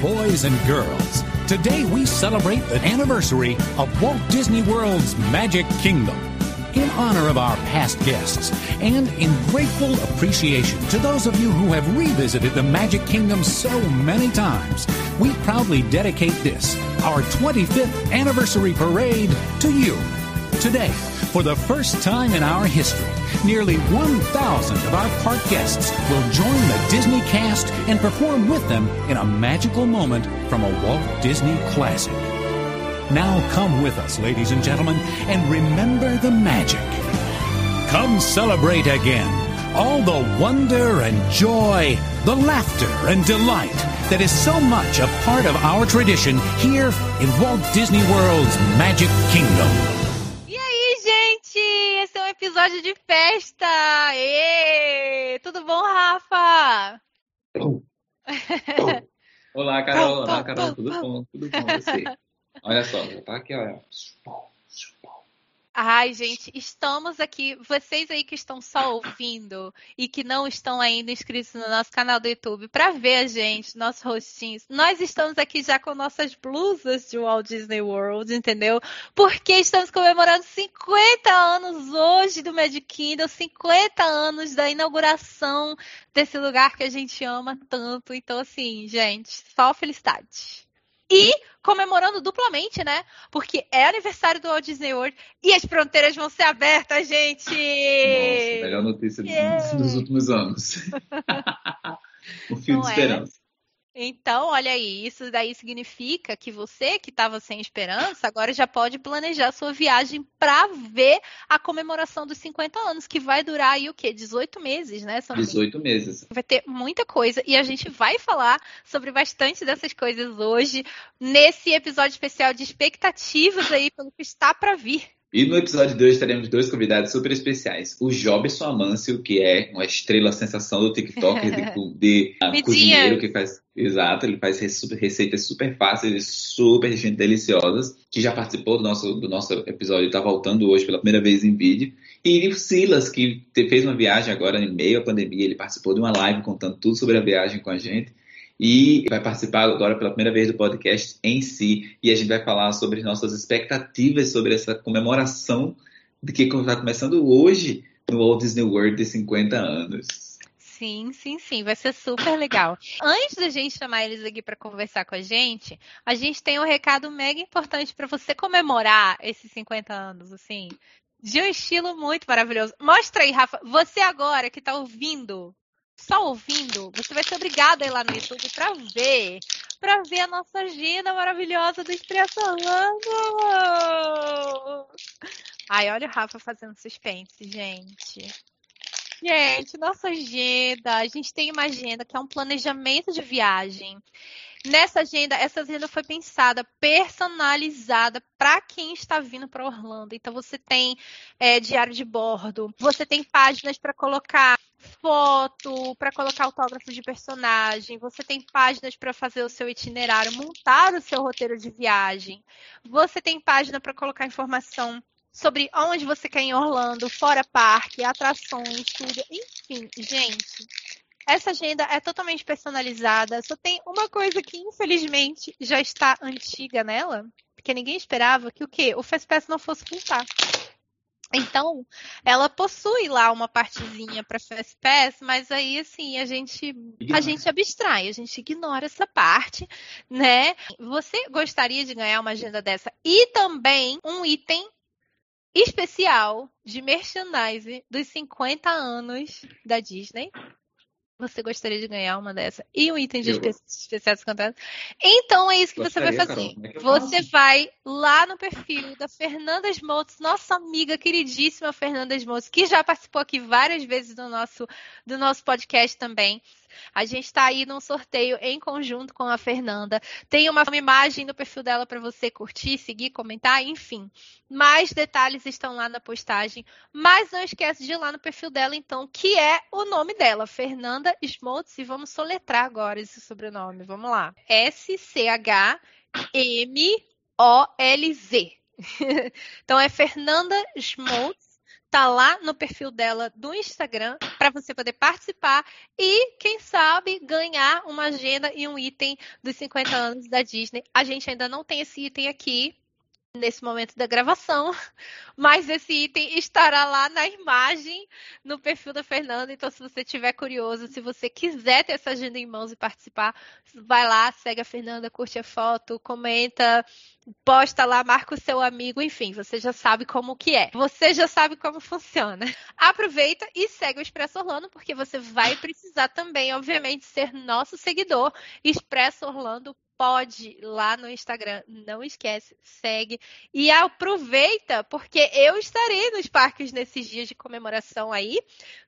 Boys and girls, today we celebrate the anniversary of Walt Disney World's Magic Kingdom. In honor of our past guests and in grateful appreciation to those of you who have revisited the Magic Kingdom so many times, we proudly dedicate this, our 25th anniversary parade, to you. Today, for the first time in our history, nearly 1,000 of our park guests will join the Disney cast and perform with them in a magical moment from a Walt Disney classic. Now come with us, ladies and gentlemen, and remember the magic. Come celebrate again all the wonder and joy, the laughter and delight that is so much a part of our tradition here in Walt Disney World's Magic Kingdom. Episódio de festa! Ê! Tudo bom, Rafa? Olá, Carol. Olá, Carol. Tudo bom? Tudo bom você? Olha só, tá aqui, olha. Ai, gente, estamos aqui. Vocês aí que estão só ouvindo e que não estão ainda inscritos no nosso canal do YouTube para ver a gente, nossos rostinhos. Nós estamos aqui já com nossas blusas de Walt Disney World, entendeu? Porque estamos comemorando 50 anos hoje do Magic Kingdom, 50 anos da inauguração desse lugar que a gente ama tanto. Então, assim, gente, só felicidade. E comemorando duplamente, né? Porque é aniversário do Walt Disney World e as fronteiras vão ser abertas, gente! Nossa, melhor notícia yeah. dos últimos anos. o fio Não de esperança. É? Então, olha aí, isso daí significa que você que estava sem esperança, agora já pode planejar sua viagem para ver a comemoração dos 50 anos, que vai durar aí o quê? 18 meses, né? São 18 meses. Vai ter muita coisa e a gente vai falar sobre bastante dessas coisas hoje, nesse episódio especial de expectativas aí pelo que está para vir. E no episódio de hoje teremos dois convidados super especiais. O Jobson Amâncio, que é uma estrela sensação do TikTok de, de uh, cozinheiro que faz. Exato, ele faz receitas super fáceis e super deliciosas, que já participou do nosso, do nosso episódio e está voltando hoje pela primeira vez em vídeo. E o Silas, que fez uma viagem agora em meio à pandemia, ele participou de uma live contando tudo sobre a viagem com a gente e vai participar agora pela primeira vez do podcast em si. E a gente vai falar sobre nossas expectativas sobre essa comemoração de que está começando hoje no Walt Disney World de 50 anos. Sim, sim, sim, vai ser super legal. Antes da gente chamar eles aqui para conversar com a gente, a gente tem um recado mega importante para você comemorar esses 50 anos, assim, de um estilo muito maravilhoso. Mostra aí, Rafa, você agora que está ouvindo só ouvindo, você vai ser obrigado a ir lá no YouTube para ver, para ver a nossa agenda maravilhosa do Estreaçando. Ai, olha o Rafa fazendo suspense, gente. Gente, nossa agenda, a gente tem uma agenda que é um planejamento de viagem. Nessa agenda, essa agenda foi pensada, personalizada para quem está vindo para Orlando. Então, você tem é, diário de bordo, você tem páginas para colocar foto, para colocar autógrafo de personagem, você tem páginas para fazer o seu itinerário, montar o seu roteiro de viagem, você tem página para colocar informação sobre onde você quer em Orlando, fora parque, atrações, tudo. Enfim, gente, essa agenda é totalmente personalizada. Só tem uma coisa que, infelizmente, já está antiga nela, porque ninguém esperava que o quê? O Fastpass não fosse voltar. Então, ela possui lá uma partezinha para Fastpass, mas aí assim, a gente a gente abstrai, a gente ignora essa parte, né? Você gostaria de ganhar uma agenda dessa e também um item especial de merchandising dos 50 anos da Disney? Você gostaria de ganhar uma dessa e um item de espe especiais cantados? Então é isso que Gostaria, você vai fazer. É você faço? vai lá no perfil da Fernanda Smotes, nossa amiga queridíssima Fernanda Smotes, que já participou aqui várias vezes do nosso, do nosso podcast também. A gente está aí num sorteio em conjunto com a Fernanda. Tem uma imagem no perfil dela para você curtir, seguir, comentar, enfim. Mais detalhes estão lá na postagem. Mas não esquece de ir lá no perfil dela, então, que é o nome dela, Fernanda Smoltz. E vamos soletrar agora esse sobrenome. Vamos lá. S-C-H-M-O-L-Z. então é Fernanda Schmoltz tá lá no perfil dela do Instagram para você poder participar e, quem sabe, ganhar uma agenda e um item dos 50 anos da Disney. A gente ainda não tem esse item aqui, nesse momento da gravação, mas esse item estará lá na imagem no perfil da Fernanda. Então, se você tiver curioso, se você quiser ter essa agenda em mãos e participar, vai lá, segue a Fernanda, curte a foto, comenta, posta lá, marca o seu amigo, enfim, você já sabe como que é. Você já sabe como funciona. Aproveita e segue o Expresso Orlando, porque você vai precisar também, obviamente, ser nosso seguidor. Expresso Orlando pode lá no Instagram, não esquece, segue e aproveita, porque eu estarei nos parques nesses dias de comemoração aí.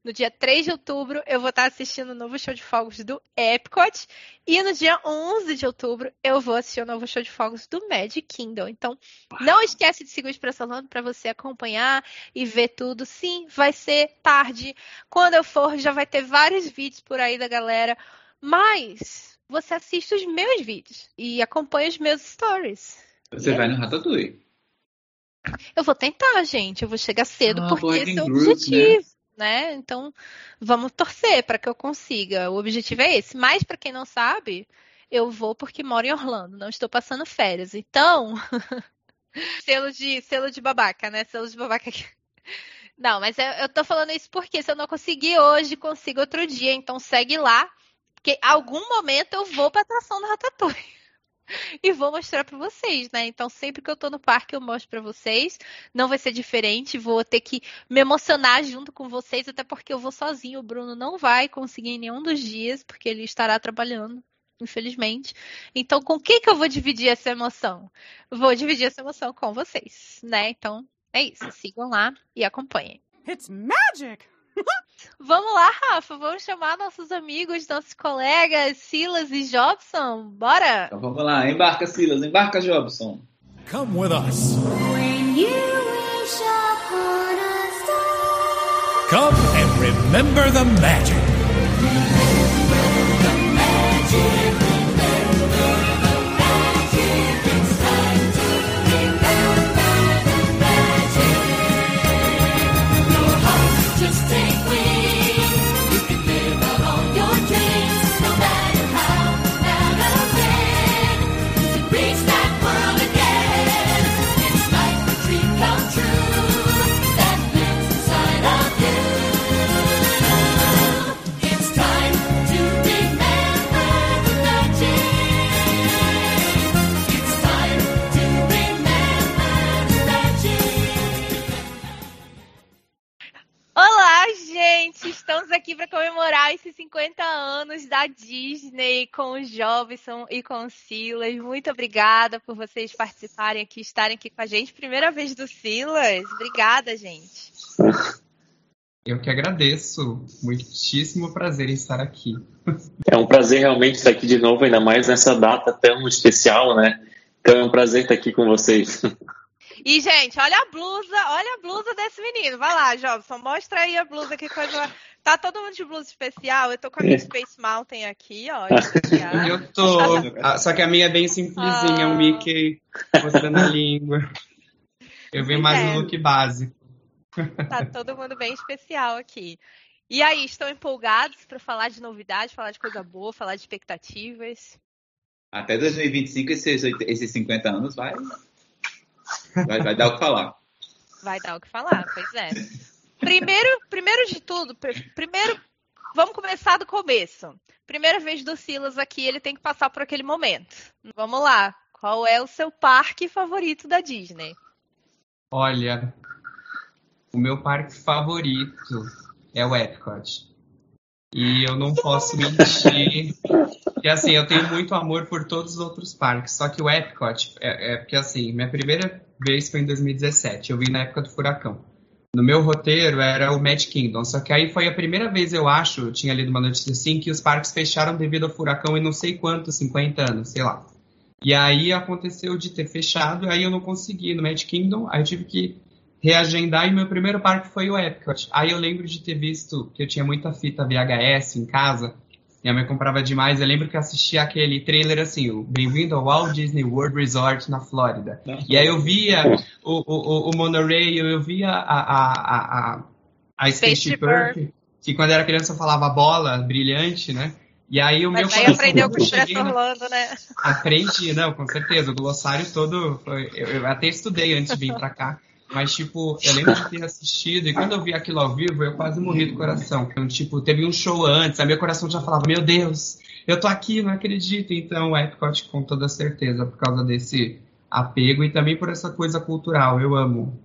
No dia 3 de outubro, eu vou estar assistindo o novo show de fogos do Epcot e no dia 11 de outubro, eu vou assistir o novo show de fogos do Magic Kingdom. Então, não esquece de seguir o Orlando para você acompanhar e ver tudo. Sim, vai ser tarde. Quando eu for, já vai ter vários vídeos por aí da galera. Mas você assiste os meus vídeos e acompanha os meus stories. Você e vai no Ratatouille. Eu vou tentar, gente. Eu vou chegar cedo ah, porque esse é o objetivo. Né? né? Então, vamos torcer para que eu consiga. O objetivo é esse. Mas, para quem não sabe, eu vou porque moro em Orlando, não estou passando férias. Então, selo de selo de babaca, né? Selo de babaca aqui. Não, mas eu, eu tô falando isso porque se eu não conseguir hoje, consigo outro dia. Então segue lá porque algum momento eu vou para atração do Ratatouille. e vou mostrar para vocês, né? Então, sempre que eu tô no parque, eu mostro para vocês. Não vai ser diferente, vou ter que me emocionar junto com vocês, até porque eu vou sozinho. O Bruno não vai conseguir em nenhum dos dias, porque ele estará trabalhando, infelizmente. Então, com quem que eu vou dividir essa emoção? Vou dividir essa emoção com vocês, né? Então, é isso. Sigam lá e acompanhem. It's magic! Vamos lá, Rafa, vamos chamar nossos amigos, nossos colegas, Silas e Jobson. Bora? Então vamos lá, embarca Silas, embarca Jobson. Come with us. When you wish upon a star. Come and remember the magic. Aqui para comemorar esses 50 anos da Disney com o Jobson e com o Silas. Muito obrigada por vocês participarem aqui, estarem aqui com a gente. Primeira vez do Silas. Obrigada, gente. Eu que agradeço. Muitíssimo prazer em estar aqui. É um prazer realmente estar aqui de novo, ainda mais nessa data tão especial, né? Então é um prazer estar aqui com vocês. E, gente, olha a blusa, olha a blusa desse menino. Vai lá, Jobson, mostra aí a blusa, que coisa Tá todo mundo de blusa especial. Eu tô com a minha é. Space Mountain aqui, ó. Eu tô. Só que a minha é bem simplesinha, ah. um Mickey mostrando a língua. Eu vi mais é. no look básico. Tá todo mundo bem especial aqui. E aí, estão empolgados para falar de novidade, falar de coisa boa, falar de expectativas? Até 2025, esses, esses 50 anos vai, vai, vai dar o que falar. Vai dar o que falar, pois é. Primeiro, primeiro de tudo, primeiro, vamos começar do começo. Primeira vez do Silas aqui, ele tem que passar por aquele momento. Vamos lá. Qual é o seu parque favorito da Disney? Olha, o meu parque favorito é o Epcot. E eu não posso mentir. E assim, eu tenho muito amor por todos os outros parques. Só que o Epcot, é, é porque assim, minha primeira vez foi em 2017. Eu vim na época do furacão no meu roteiro era o Magic Kingdom. Só que aí foi a primeira vez, eu acho, eu tinha lido uma notícia assim, que os parques fecharam devido ao furacão em não sei quantos, 50 anos, sei lá. E aí aconteceu de ter fechado, aí eu não consegui no Magic Kingdom, aí eu tive que reagendar e meu primeiro parque foi o Epcot. Aí eu lembro de ter visto que eu tinha muita fita VHS em casa Minha mãe comprava demais. Eu lembro que eu assistia aquele trailer assim, o Bem-vindo ao Walt Disney World Resort na Flórida. E aí eu via o, o, o monorail, eu via a, a, a, a Spaceship Earth, que quando eu era criança eu falava bola brilhante, né? E aí o Mas meu aí coração, aprendeu com o Expresso Orlando, né? Aprendi, não, com certeza. O glossário todo. foi- eu, eu até estudei antes de vir pra cá. Mas, tipo, eu lembro de ter assistido e quando eu vi aquilo ao vivo, eu quase morri do coração. Então, tipo, teve um show antes, aí meu coração já falava: Meu Deus, eu tô aqui, não acredito. Então, o Epcot, com toda certeza, por causa desse apego e também por essa coisa cultural. Eu amo.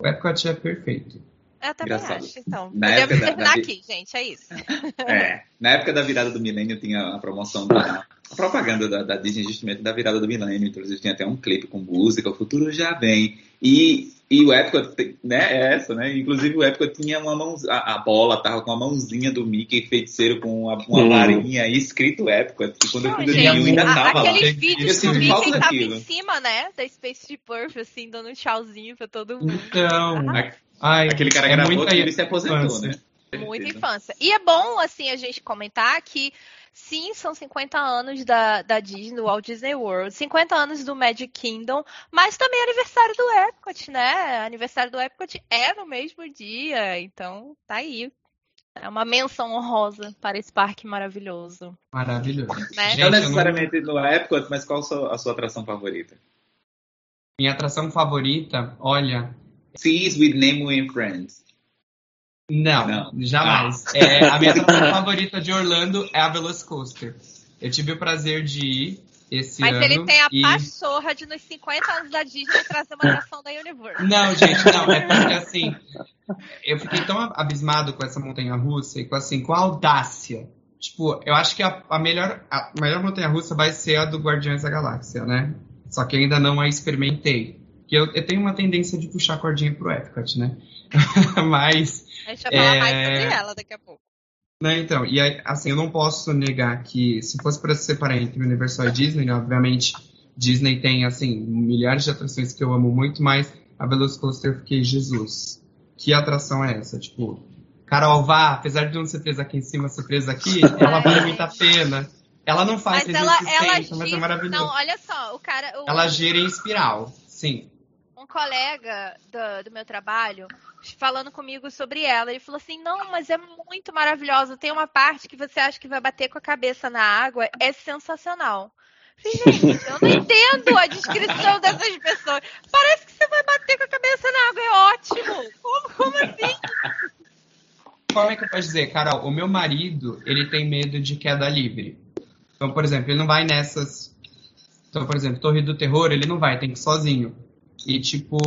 O Epcot é perfeito. Eu também Engraçado. acho, então. Na Podemos época da- terminar da- aqui, gente, é isso. É, na época da virada do milênio tinha a promoção da a propaganda da, da Disney justamente da virada do milênio, inclusive tinha até um clipe com música, o futuro já vem. E, e o Epcot, né, é essa, né? Inclusive o Epcot tinha uma mão, a, a bola tava com a mãozinha do Mickey feiticeiro com uma, uma Hum. varinha e escrito Epcot. E quando eu fui Rio ainda a- tava lá. aqueles Eu vídeos que sinto o Mickey tava daquilo. em cima, né? Da Space Perf, assim, dando um tchauzinho pra todo mundo. Então. A- Ai, Aquele cara é gravou e ele se aposentou, infância. né? Muita infância. E é bom, assim, a gente comentar que, sim, são 50 anos da, da Disney, do Walt Disney World, 50 anos do Magic Kingdom, mas também é aniversário do Epcot, né? Aniversário do Epcot é no mesmo dia, então tá aí. É uma menção honrosa para esse parque maravilhoso. Maravilhoso. Né? Gente, Não eu não- necessariamente no Epcot, mas qual a sua, a sua atração favorita? Minha atração favorita, olha, Seas with Nemo and Friends. Não, Não. jamais. É, a minha atração favorita de Orlando é a Velocicoaster. Eu tive o prazer de ir esse Mas ano. ele tem a e... pachorra de, nos 50 anos da Disney, trazer uma atração da Universe. Não, gente, não. É porque assim, eu fiquei tão abismado com essa montanha russa e com assim, com a audácia. Tipo, eu acho que a, a melhor, a melhor montanha russa vai ser a do Guardiões da Galáxia, né? Só que ainda não a experimentei. Porque eu, eu tenho uma tendência de puxar a cordinha pro Epcot, né? Mas A gente vai falar É. mais sobre ela daqui a pouco. Né, então, e aí, assim, eu não posso negar que se fosse para se separar entre Universal e Disney, né, obviamente Disney tem, assim, milhares de atrações que eu amo muito, mas a Velocicoaster eu fiquei, Jesus, que atração é essa? Tipo, Carol, vá, apesar de não ser presa aqui em cima, ser presa aqui, ela vale muito a pena. Ela não faz Mas ela, ela 360, mas é gira. maravilhoso. Não, olha só, o cara. O, Ela gira em espiral, sim. Um colega do, do meu trabalho falando comigo sobre ela. Ele falou assim: não, mas é muito maravilhosa. Tem uma parte que você acha que vai bater com a cabeça na água, é sensacional. Eu falei, Gente, eu não entendo a descrição dessas pessoas. Parece que você vai bater com a cabeça na água, é ótimo. Como, como assim? Como é que eu posso dizer, Carol? O meu marido, ele tem medo de queda livre. Então, por exemplo, ele não vai nessas. Então, por exemplo, Torre do Terror, ele não vai, tem que ir sozinho. E, tipo.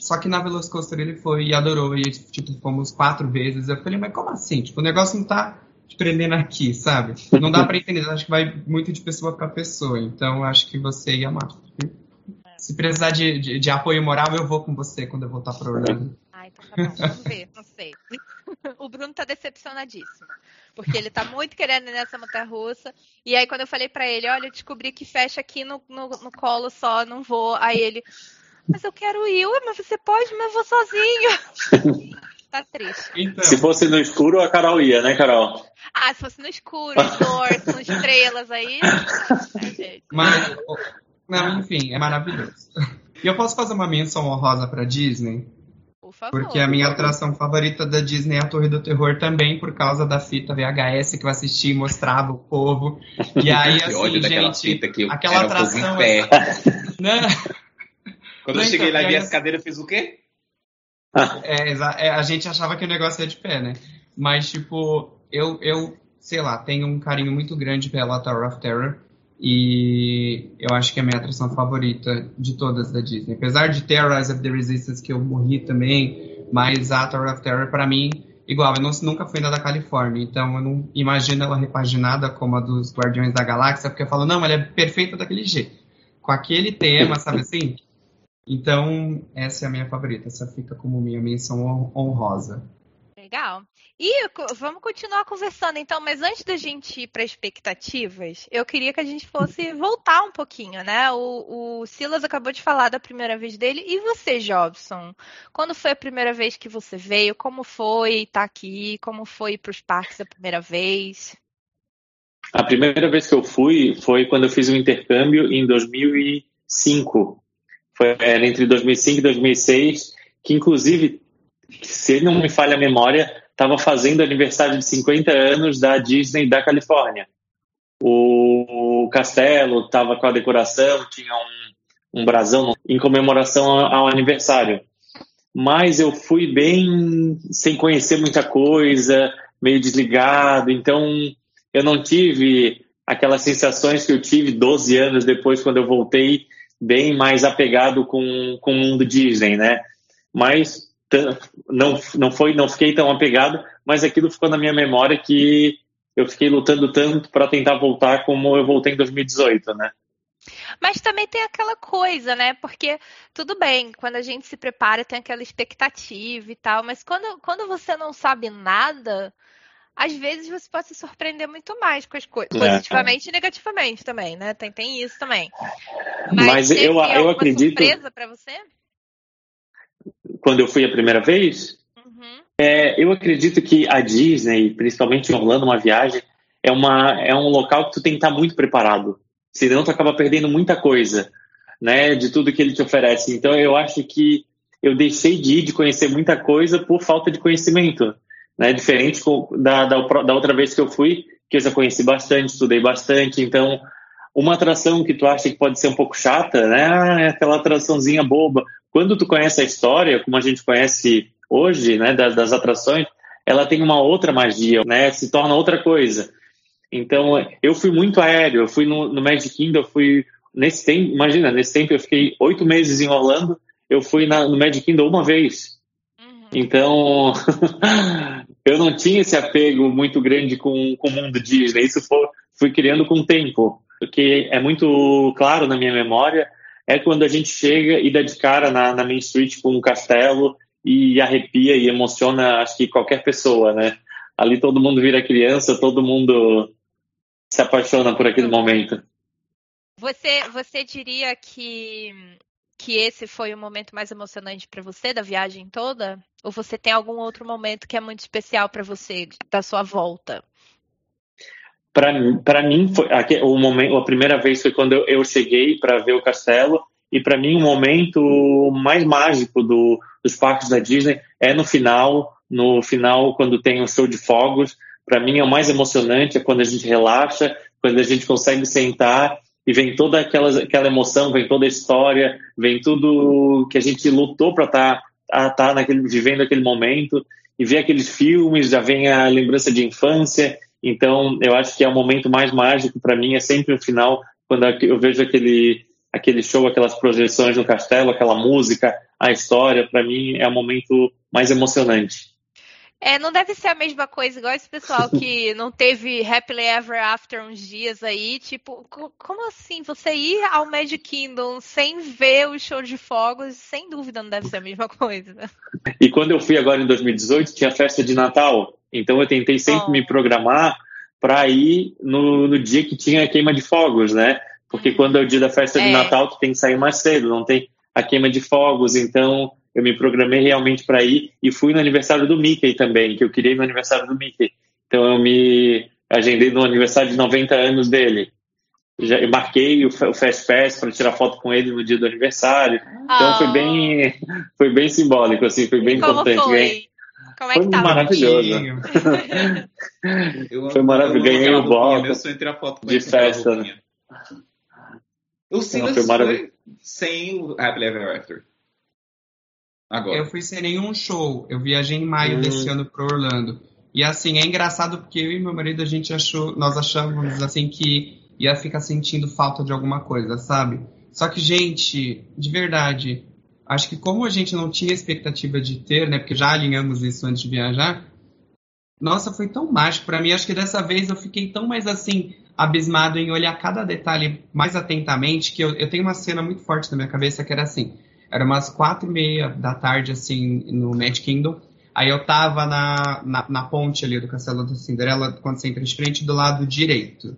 Só que na Velocicoaster ele foi e adorou. E, tipo, fomos quatro vezes. Eu falei, mas como assim? Tipo, o negócio não tá te prendendo aqui, sabe? Não dá pra entender. Acho que vai muito de pessoa pra pessoa. Então, acho que você ia amar. Se precisar de, de, de apoio moral, eu vou com você quando eu voltar pra Orlando. Ah, então tá bom, vamos ver, não sei. O Bruno tá decepcionadíssimo. Porque ele tá muito querendo ir nessa montanha russa. E aí, quando eu falei pra ele, olha, eu descobri que fecha aqui no, no, no colo só, não vou. Aí ele, mas eu quero ir, Ué, mas você pode, mas eu vou sozinho. tá triste. Então, Se fosse no escuro, a Carol ia, né, Carol? Ah, se fosse no escuro, escuro, com estrelas aí. Mas, não, enfim, é maravilhoso. E eu posso fazer uma menção honrosa pra Disney? Por favor. Porque a minha atração favorita da Disney é a Torre do Terror também, por causa da fita VHS que eu assisti e mostrava o povo. E aí, Que ódio assim, daquela gente, fita que eu aquela um atração em pé. né? Quando eu cheguei então, lá e vi as cadeiras, eu fiz o quê? É, exa- é, a gente achava que o negócio ia de pé, né? Mas, tipo, eu, eu, sei lá, tenho um carinho muito grande pela Tower of Terror. E eu acho que é a minha atração favorita de todas da Disney. Apesar de ter a Rise of the Resistance, que eu morri também, mas a Tower of Terror, pra mim, igual, eu não- nunca fui na da Califórnia, então eu não imagino ela repaginada como a dos Guardiões da Galáxia, porque eu falo, não, ela é perfeita daquele jeito. Com aquele tema, sabe assim? Então, essa é a minha favorita. Essa fica como minha menção hon- honrosa. Legal. E vamos continuar conversando então, mas antes da gente ir para expectativas, eu queria que a gente fosse voltar um pouquinho, né? O, o Silas acabou de falar da primeira vez dele. E você, Jobson? Quando foi a primeira vez que você veio? Como foi estar aqui? Como foi para os parques a primeira vez? A primeira vez que eu fui foi quando eu fiz um intercâmbio em 2005. Foi era entre 2005 e 2006, que inclusive, se não me falha a memória, estava fazendo aniversário de 50 anos da Disney da Califórnia. O castelo estava com a decoração, tinha um, um brasão em comemoração ao aniversário. Mas eu fui bem sem conhecer muita coisa, meio desligado, então eu não tive aquelas sensações que eu tive 12 anos depois, quando eu voltei, bem mais apegado com, com o mundo Disney, né? Mas não, não foi, não fiquei tão apegado, mas aquilo ficou na minha memória que eu fiquei lutando tanto para tentar voltar como eu voltei em 2018, né? Mas também tem aquela coisa, né? Porque tudo bem, quando a gente se prepara, tem aquela expectativa e tal, mas quando, quando você não sabe nada, às vezes você pode se surpreender muito mais com as coisas, é. positivamente e negativamente também, né? Tem, tem isso também. Mas, mas eu, eu acredito. surpresa para você? Quando eu fui a primeira vez? Uhum. É, eu acredito que a Disney, principalmente Orlando, uma viagem, é, uma, é um local que tu tem que estar muito preparado. Senão tu acaba perdendo muita coisa, né? De tudo que ele te oferece. Então eu acho que eu deixei de ir, de conhecer muita coisa por falta de conhecimento. Né? Diferente da, da, da outra vez que eu fui, que eu já conheci bastante, estudei bastante. Então, uma atração que tu acha que pode ser um pouco chata, né? Ah, é aquela atraçãozinha boba. Quando tu conhece a história, como a gente conhece hoje, né, das, das atrações, ela tem uma outra magia, né, se torna outra coisa. Então, eu fui muito aéreo, eu fui no, no Magic Kingdom, eu fui nesse tempo, imagina, nesse tempo eu fiquei oito meses em Orlando, eu fui na, no Magic Kingdom uma vez. Então, eu não tinha esse apego muito grande com, com o mundo Disney, isso foi, fui criando com o tempo. O que é muito claro na minha memória é quando a gente chega e dá de cara na, na Main Street com um castelo e arrepia e emociona, acho que qualquer pessoa, né? Ali todo mundo vira criança, todo mundo se apaixona por aquele momento. Você, você diria que, que esse foi o momento mais emocionante para você da viagem toda? Ou você tem algum outro momento que é muito especial para você da sua volta? Para mim, foi, o momento, a primeira vez foi quando eu, eu cheguei para ver o castelo e para mim o momento mais mágico do, dos parques da Disney é no final, no final quando tem o show de fogos. Para mim é o mais emocionante é quando a gente relaxa, quando a gente consegue sentar e vem toda aquela, aquela emoção, vem toda a história, vem tudo que a gente lutou para estar tá, tá naquele, vivendo aquele momento e ver aqueles filmes, já vem a lembrança de infância. Então, eu acho que é o momento mais mágico para mim, é sempre o final, quando eu vejo aquele, aquele show, aquelas projeções no castelo, aquela música, a história, para mim é o momento mais emocionante. É, não deve ser a mesma coisa, igual esse pessoal que não teve Happily Ever After uns dias aí, tipo, como assim? Você ir ao Magic Kingdom sem ver o show de fogos, sem dúvida não deve ser a mesma coisa. E quando eu fui agora em 2018, tinha festa de Natal, então eu tentei sempre oh. me programar para ir no, no dia que tinha a queima de fogos, né? Porque uhum. quando é o dia da festa de é. Natal, tu tem que sair mais cedo, não tem a queima de fogos, então eu me programei realmente para ir e fui no aniversário do Mickey também, que eu queria ir no aniversário do Mickey. Então eu me agendei no aniversário de 90 anos dele. Já eu marquei o, o Fast Pass para tirar foto com ele no dia do aniversário. Então oh. foi bem foi bem simbólico assim, foi bem Como importante. Foi? Como é foi tá maravilhoso. foi maravilhoso. Ganhei o bloco de festa. Né? O Silas foi, foi sem o Happily Ever After. Agora. Eu fui sem nenhum show. Eu viajei em maio hum. desse ano para Orlando. E assim, é engraçado porque eu e meu marido a gente achou, nós achamos assim que ia ficar sentindo falta de alguma coisa, sabe? Só que, gente, de verdade, acho que como a gente não tinha expectativa de ter, né? Porque já alinhamos isso antes de viajar. Nossa, foi tão mágico para mim. Acho que dessa vez eu fiquei tão mais assim abismado em olhar cada detalhe mais atentamente, que eu, eu tenho uma cena muito forte na minha cabeça que era assim, era umas quatro e meia da tarde, assim, no Mad Kingdom, aí eu tava na, na, na ponte ali do Castelo da Cinderela, quando você entra de frente, do lado direito.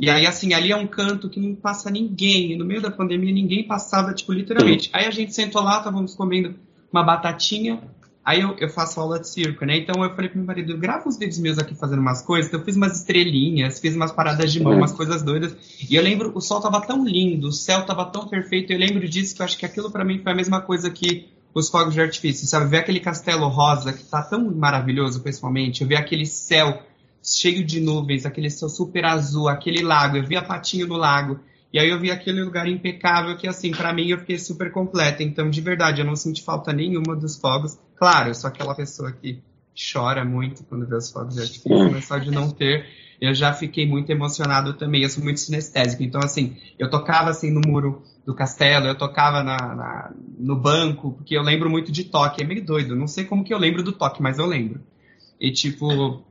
E aí, assim, ali é um canto que não passa ninguém, e no meio da pandemia ninguém passava, tipo, literalmente. Aí a gente sentou lá, estávamos comendo uma batatinha, Aí eu, eu, faço aula de circo, né? Então eu falei pro meu marido, grava uns vídeos meus aqui fazendo umas coisas. Então eu fiz umas estrelinhas, fiz umas paradas de mão, umas coisas doidas. E eu lembro, o sol tava tão lindo, o céu tava tão perfeito. Eu lembro disso que eu acho que aquilo para mim foi a mesma coisa que os fogos de artifício, sabe? Ver aquele castelo rosa que tá tão maravilhoso, pessoalmente. Eu ver aquele céu cheio de nuvens, aquele céu super azul, aquele lago. Eu vi a patinha no lago. E aí eu vi aquele lugar impecável que, assim, para mim eu fiquei super completa. Então, de verdade, eu não senti falta nenhuma dos fogos. Claro, eu sou aquela pessoa que chora muito quando vê os fogos de artifício, mas só de não ter, eu já fiquei muito emocionado também. Eu sou muito sinestésico. Então, assim, eu tocava assim no muro do castelo, eu tocava na, na, no banco, porque eu lembro muito de toque. É meio doido. Não sei como que eu lembro do toque, mas eu lembro. E, tipo,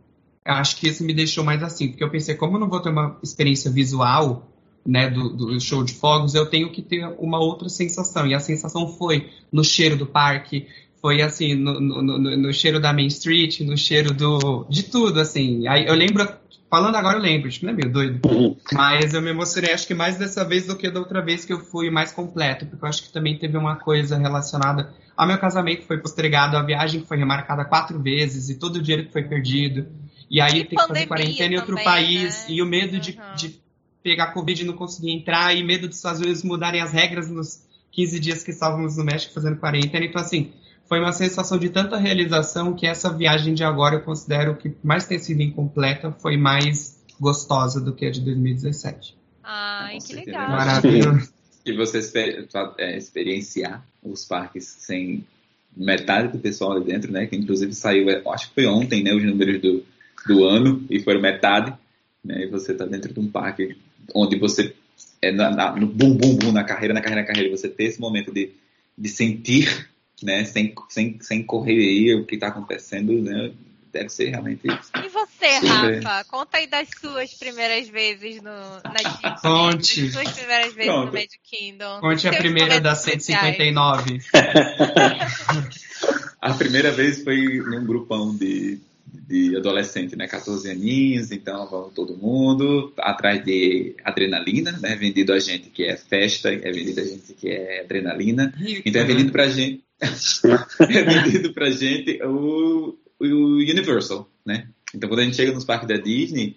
acho que isso me deixou mais assim, porque eu pensei, como eu não vou ter uma experiência visual né, do, do, show de fogos, eu tenho que ter uma outra sensação. E a sensação foi no cheiro do parque, foi assim, no, no, no, no cheiro da Main Street, no cheiro do. de tudo, assim. Aí eu lembro, falando agora eu lembro, tipo, não é meio doido. Uhum. Mas eu me emocionei, acho que mais dessa vez do que da outra vez que eu fui mais completo, porque eu acho que também teve uma coisa relacionada ao meu casamento que foi postergado, a viagem que foi remarcada quatro vezes e todo o dinheiro que foi perdido. E aí tem que fazer quarentena em outro também, país, né? e o medo uhum. de, de pegar Covid e não conseguir entrar, e medo dos Estados Unidos mudarem as regras nos 15 dias que estávamos no México fazendo quarentena. Então, assim, foi uma sensação de tanta realização que essa viagem de agora eu considero que, mais ter sido incompleta, foi mais gostosa do que a de 2017. Ai, que legal. Maravilhoso. E você é, experienciar os parques sem metade do pessoal ali dentro, né? Que inclusive saiu, acho que foi ontem, né? Os números do, do ano, e foram metade. Né, e você está dentro de um parque onde você é na, na, no bum bum bum na carreira, na carreira, na carreira, você ter esse momento de, de sentir, né, sem, sem, sem correr aí o que está acontecendo, né, deve ser realmente isso. E você, super... Rafa? Conta aí das suas primeiras vezes no, na. Conte. Das suas primeiras vezes Pronto. no Magic Kingdom. Conte a primeira das 159. a primeira vez foi num grupão de de adolescente, né? 14 aninhos, então vamos todo mundo atrás de adrenalina, né? Vendido a gente que é festa, é vendido a gente que é adrenalina. Então é vendido pra gente. é vendido pra gente o, o Universal, né? Então quando a gente chega nos parques da Disney,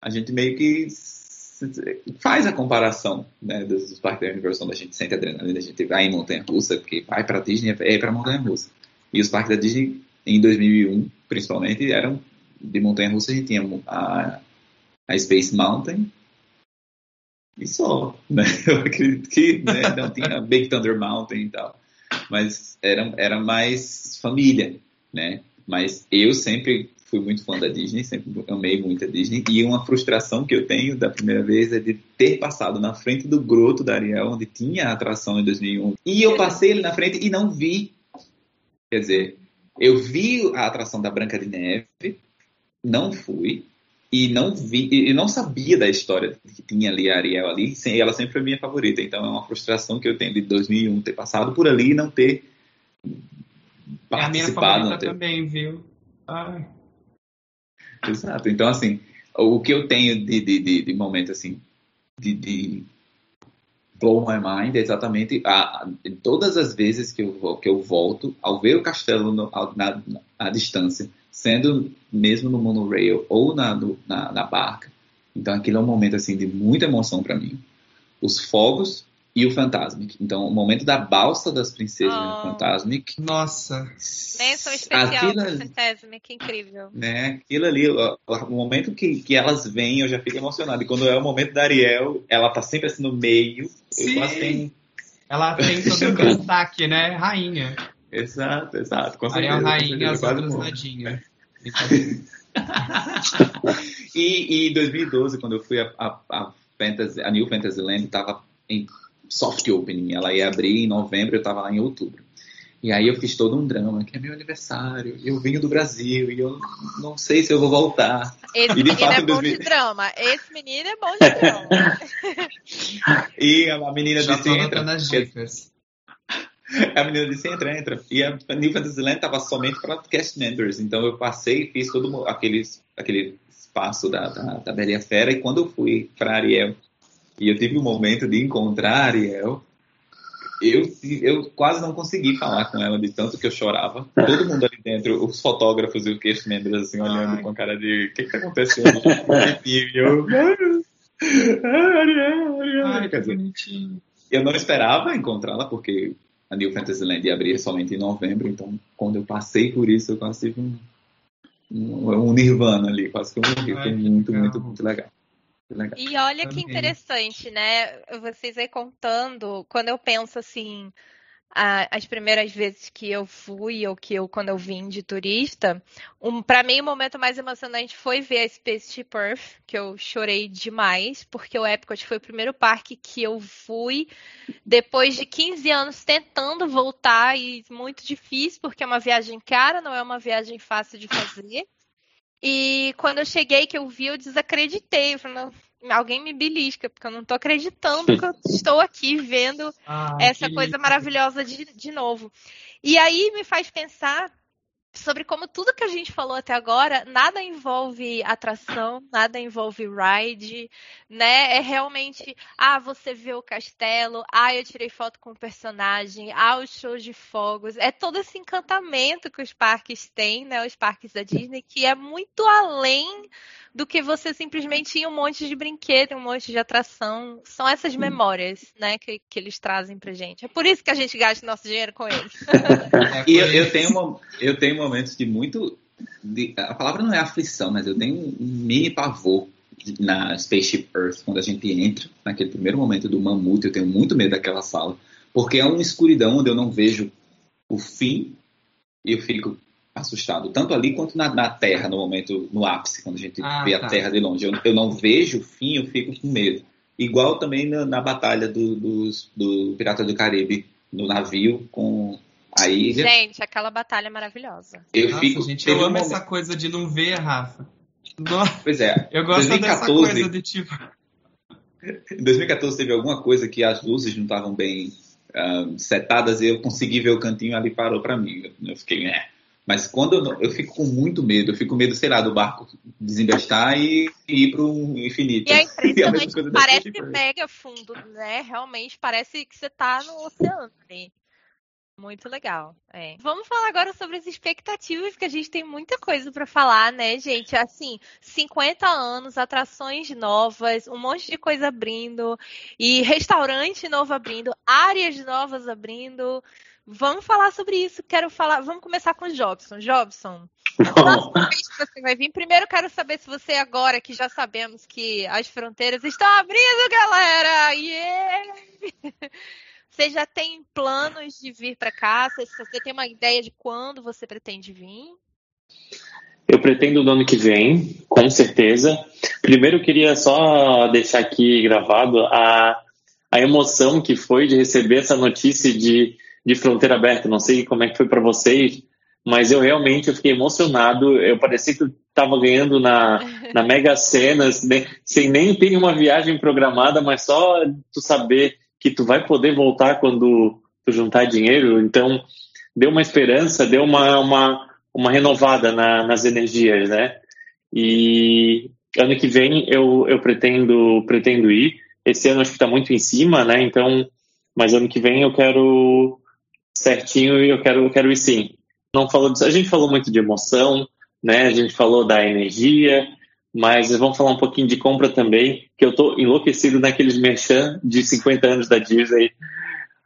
a gente meio que faz a comparação né, dos, parques da Universal, onde a gente sente adrenalina, a gente vai em montanha russa, porque vai para Disney é para montanha russa. E os parques da Disney em 2001, principalmente, eram de montanha-russa. A gente tinha a, a Space Mountain e só, né? Eu acredito que né, não tinha Big Thunder Mountain e tal. Mas era, era mais família, né? Mas eu sempre fui muito fã da Disney, sempre amei muito a Disney. E uma frustração que eu tenho da primeira vez é de ter passado na frente do Groto da Ariel, onde tinha a atração em 2001. E eu passei ele na frente e não vi. Quer dizer, eu vi a atração da Branca de Neve, não fui, e não vi, e não sabia da história que tinha ali a Ariel ali, e ela sempre foi minha favorita. Então é uma frustração que eu tenho de 2001 ter passado por ali e não ter participado. É a minha favorita ter... também, viu? Ai. Exato. Então, assim, o que eu tenho de, de, de, de momento, assim, de, de blow my mind é exatamente a, a, todas as vezes que eu, que eu volto ao ver o castelo no, na, na, à distância, sendo mesmo no monorail ou na, no, na, na barca. Então aquilo é um momento assim de muita emoção para mim. Os fogos e o Fantasmic. Então, o momento da balsa das princesas oh. no Fantasmic. Nossa! Menção especial do Fantasmic, incrível. Né, aquilo ali, o, o, momento que, que elas vêm, eu já fico emocionado. E quando é o momento da Ariel, ela tá sempre assim no meio. Sim. Tenho... Ela tem todo um destaque, né? Rainha. Exato, exato. Com certeza, Ariel rainha, as outras nadinha. e, em 2012, quando eu fui a, a, a, Fantasy, a New Fantasyland, tava em soft opening. Ela ia abrir em novembro, eu estava lá em outubro. E aí eu fiz todo um drama, que é meu aniversário, eu vim do Brasil e eu não sei se eu vou voltar. Esse menino fato, é bom 2000... de drama. Esse menino é bom de drama. e a menina Já disse, entra. Nas dicas. A menina disse, entra, entra. E a New Fantasyland estava somente para cast members. Então eu passei e fiz todo aquele, aquele espaço da, da, da Bela e a Fera. E quando eu fui para Ariel e eu tive um momento de encontrar Ariel. Eu, eu quase não consegui falar com ela de tanto que eu chorava. Todo mundo ali dentro, os fotógrafos e o queixo membros assim, olhando Ai. com a cara de o que, que tá acontecendo? e eu, Ai, Quer dizer, eu não esperava encontrá-la, porque a New Fantasyland ia abrir somente em novembro, então quando eu passei por isso, eu quase tive um, um, um nirvana ali, quase que eu morri. Foi muito, muito, muito legal. E olha que interessante, né? Vocês aí contando, quando eu penso assim, as primeiras vezes que eu fui ou que eu quando eu vim de turista, um, para mim o momento mais emocionante foi ver a Spaceship Earth, que eu chorei demais, porque o Epcot foi o primeiro parque que eu fui depois de 15 anos tentando voltar e muito difícil, porque é uma viagem cara, não é uma viagem fácil de fazer. E quando eu cheguei, que eu vi, eu desacreditei. Eu falei, alguém me belisca, porque eu não estou acreditando que eu estou aqui vendo ah, essa coisa maravilhosa de, de novo. E aí me faz pensar sobre como tudo que a gente falou até agora, nada envolve atração, nada envolve ride, né? É realmente, ah, você vê o castelo, ah, eu tirei foto com o personagem, ah, os shows de fogos. É todo esse encantamento que os parques têm, né? Os parques da Disney, que é muito além do que você simplesmente ir um monte de brinquedo, um monte de atração. São essas memórias, né, que, que eles trazem pra gente. É por isso que a gente gasta nosso dinheiro com eles. e eu, eu, tenho uma, eu tenho momentos de muito. De, a palavra não é aflição, mas eu tenho um mini pavor na Spaceship Earth, quando a gente entra naquele primeiro momento do mamute, eu tenho muito medo daquela sala, porque é uma escuridão onde eu não vejo o fim e eu fico assustado, tanto ali quanto na, na, Terra, no momento, no ápice, quando a gente ah, vê tá. a Terra de longe. Eu, eu, não vejo o fim, eu fico com medo. Igual também na, na batalha do, do, do Pirata do Caribe, no navio, com a ilha. Gente, aquela batalha é maravilhosa. Eu Nossa, fico. Gente, eu amo momento... essa coisa de não ver, Rafa. Pois é. Eu gosto 2014, dessa coisa de tipo. Em 2014 teve alguma coisa que as luzes não estavam bem uh, setadas e eu consegui ver o cantinho ali parou para mim. Eu fiquei, né? Mas quando eu, eu, fico com muito medo, eu fico com medo, sei lá, do barco desinvestar e, e ir para o infinito. E é impressionante, e parece mega fundo, né? Realmente parece que você está no oceano. Né? Muito legal. É. Vamos falar agora sobre as expectativas, porque a gente tem muita coisa para falar, né, gente? Assim, 50 anos, atrações novas, um monte de coisa abrindo, e restaurante novo abrindo, áreas novas abrindo. Vamos falar sobre isso. Quero falar. Vamos começar com o Jobson. Jobson, você vai vir. Primeiro, quero saber se você agora que já sabemos que as fronteiras estão abrindo, galera. Yeah! Você já tem planos de vir para cá? Você tem uma ideia de quando você pretende vir? Eu pretendo no ano que vem, com certeza. Primeiro, eu queria só deixar aqui gravado a, a emoção que foi de receber essa notícia de de fronteira aberta. Não sei como é que foi para vocês, mas eu realmente eu fiquei emocionado. Eu parecia que eu estava ganhando na, na Mega Sena, sem nem ter uma viagem programada, mas só tu saber que tu vai poder voltar quando tu juntar dinheiro. Então, deu uma esperança, deu uma, uma, uma renovada na, nas energias, né? E ano que vem eu, eu pretendo, pretendo ir. Esse ano acho que está muito em cima, né? Então, mas ano que vem eu quero certinho e eu quero, eu quero ir sim. Não falou disso. A gente falou muito de emoção, né? A gente falou da energia, mas vamos falar um pouquinho de compra também, que eu tô enlouquecido naqueles merchan de 50 anos da Disney.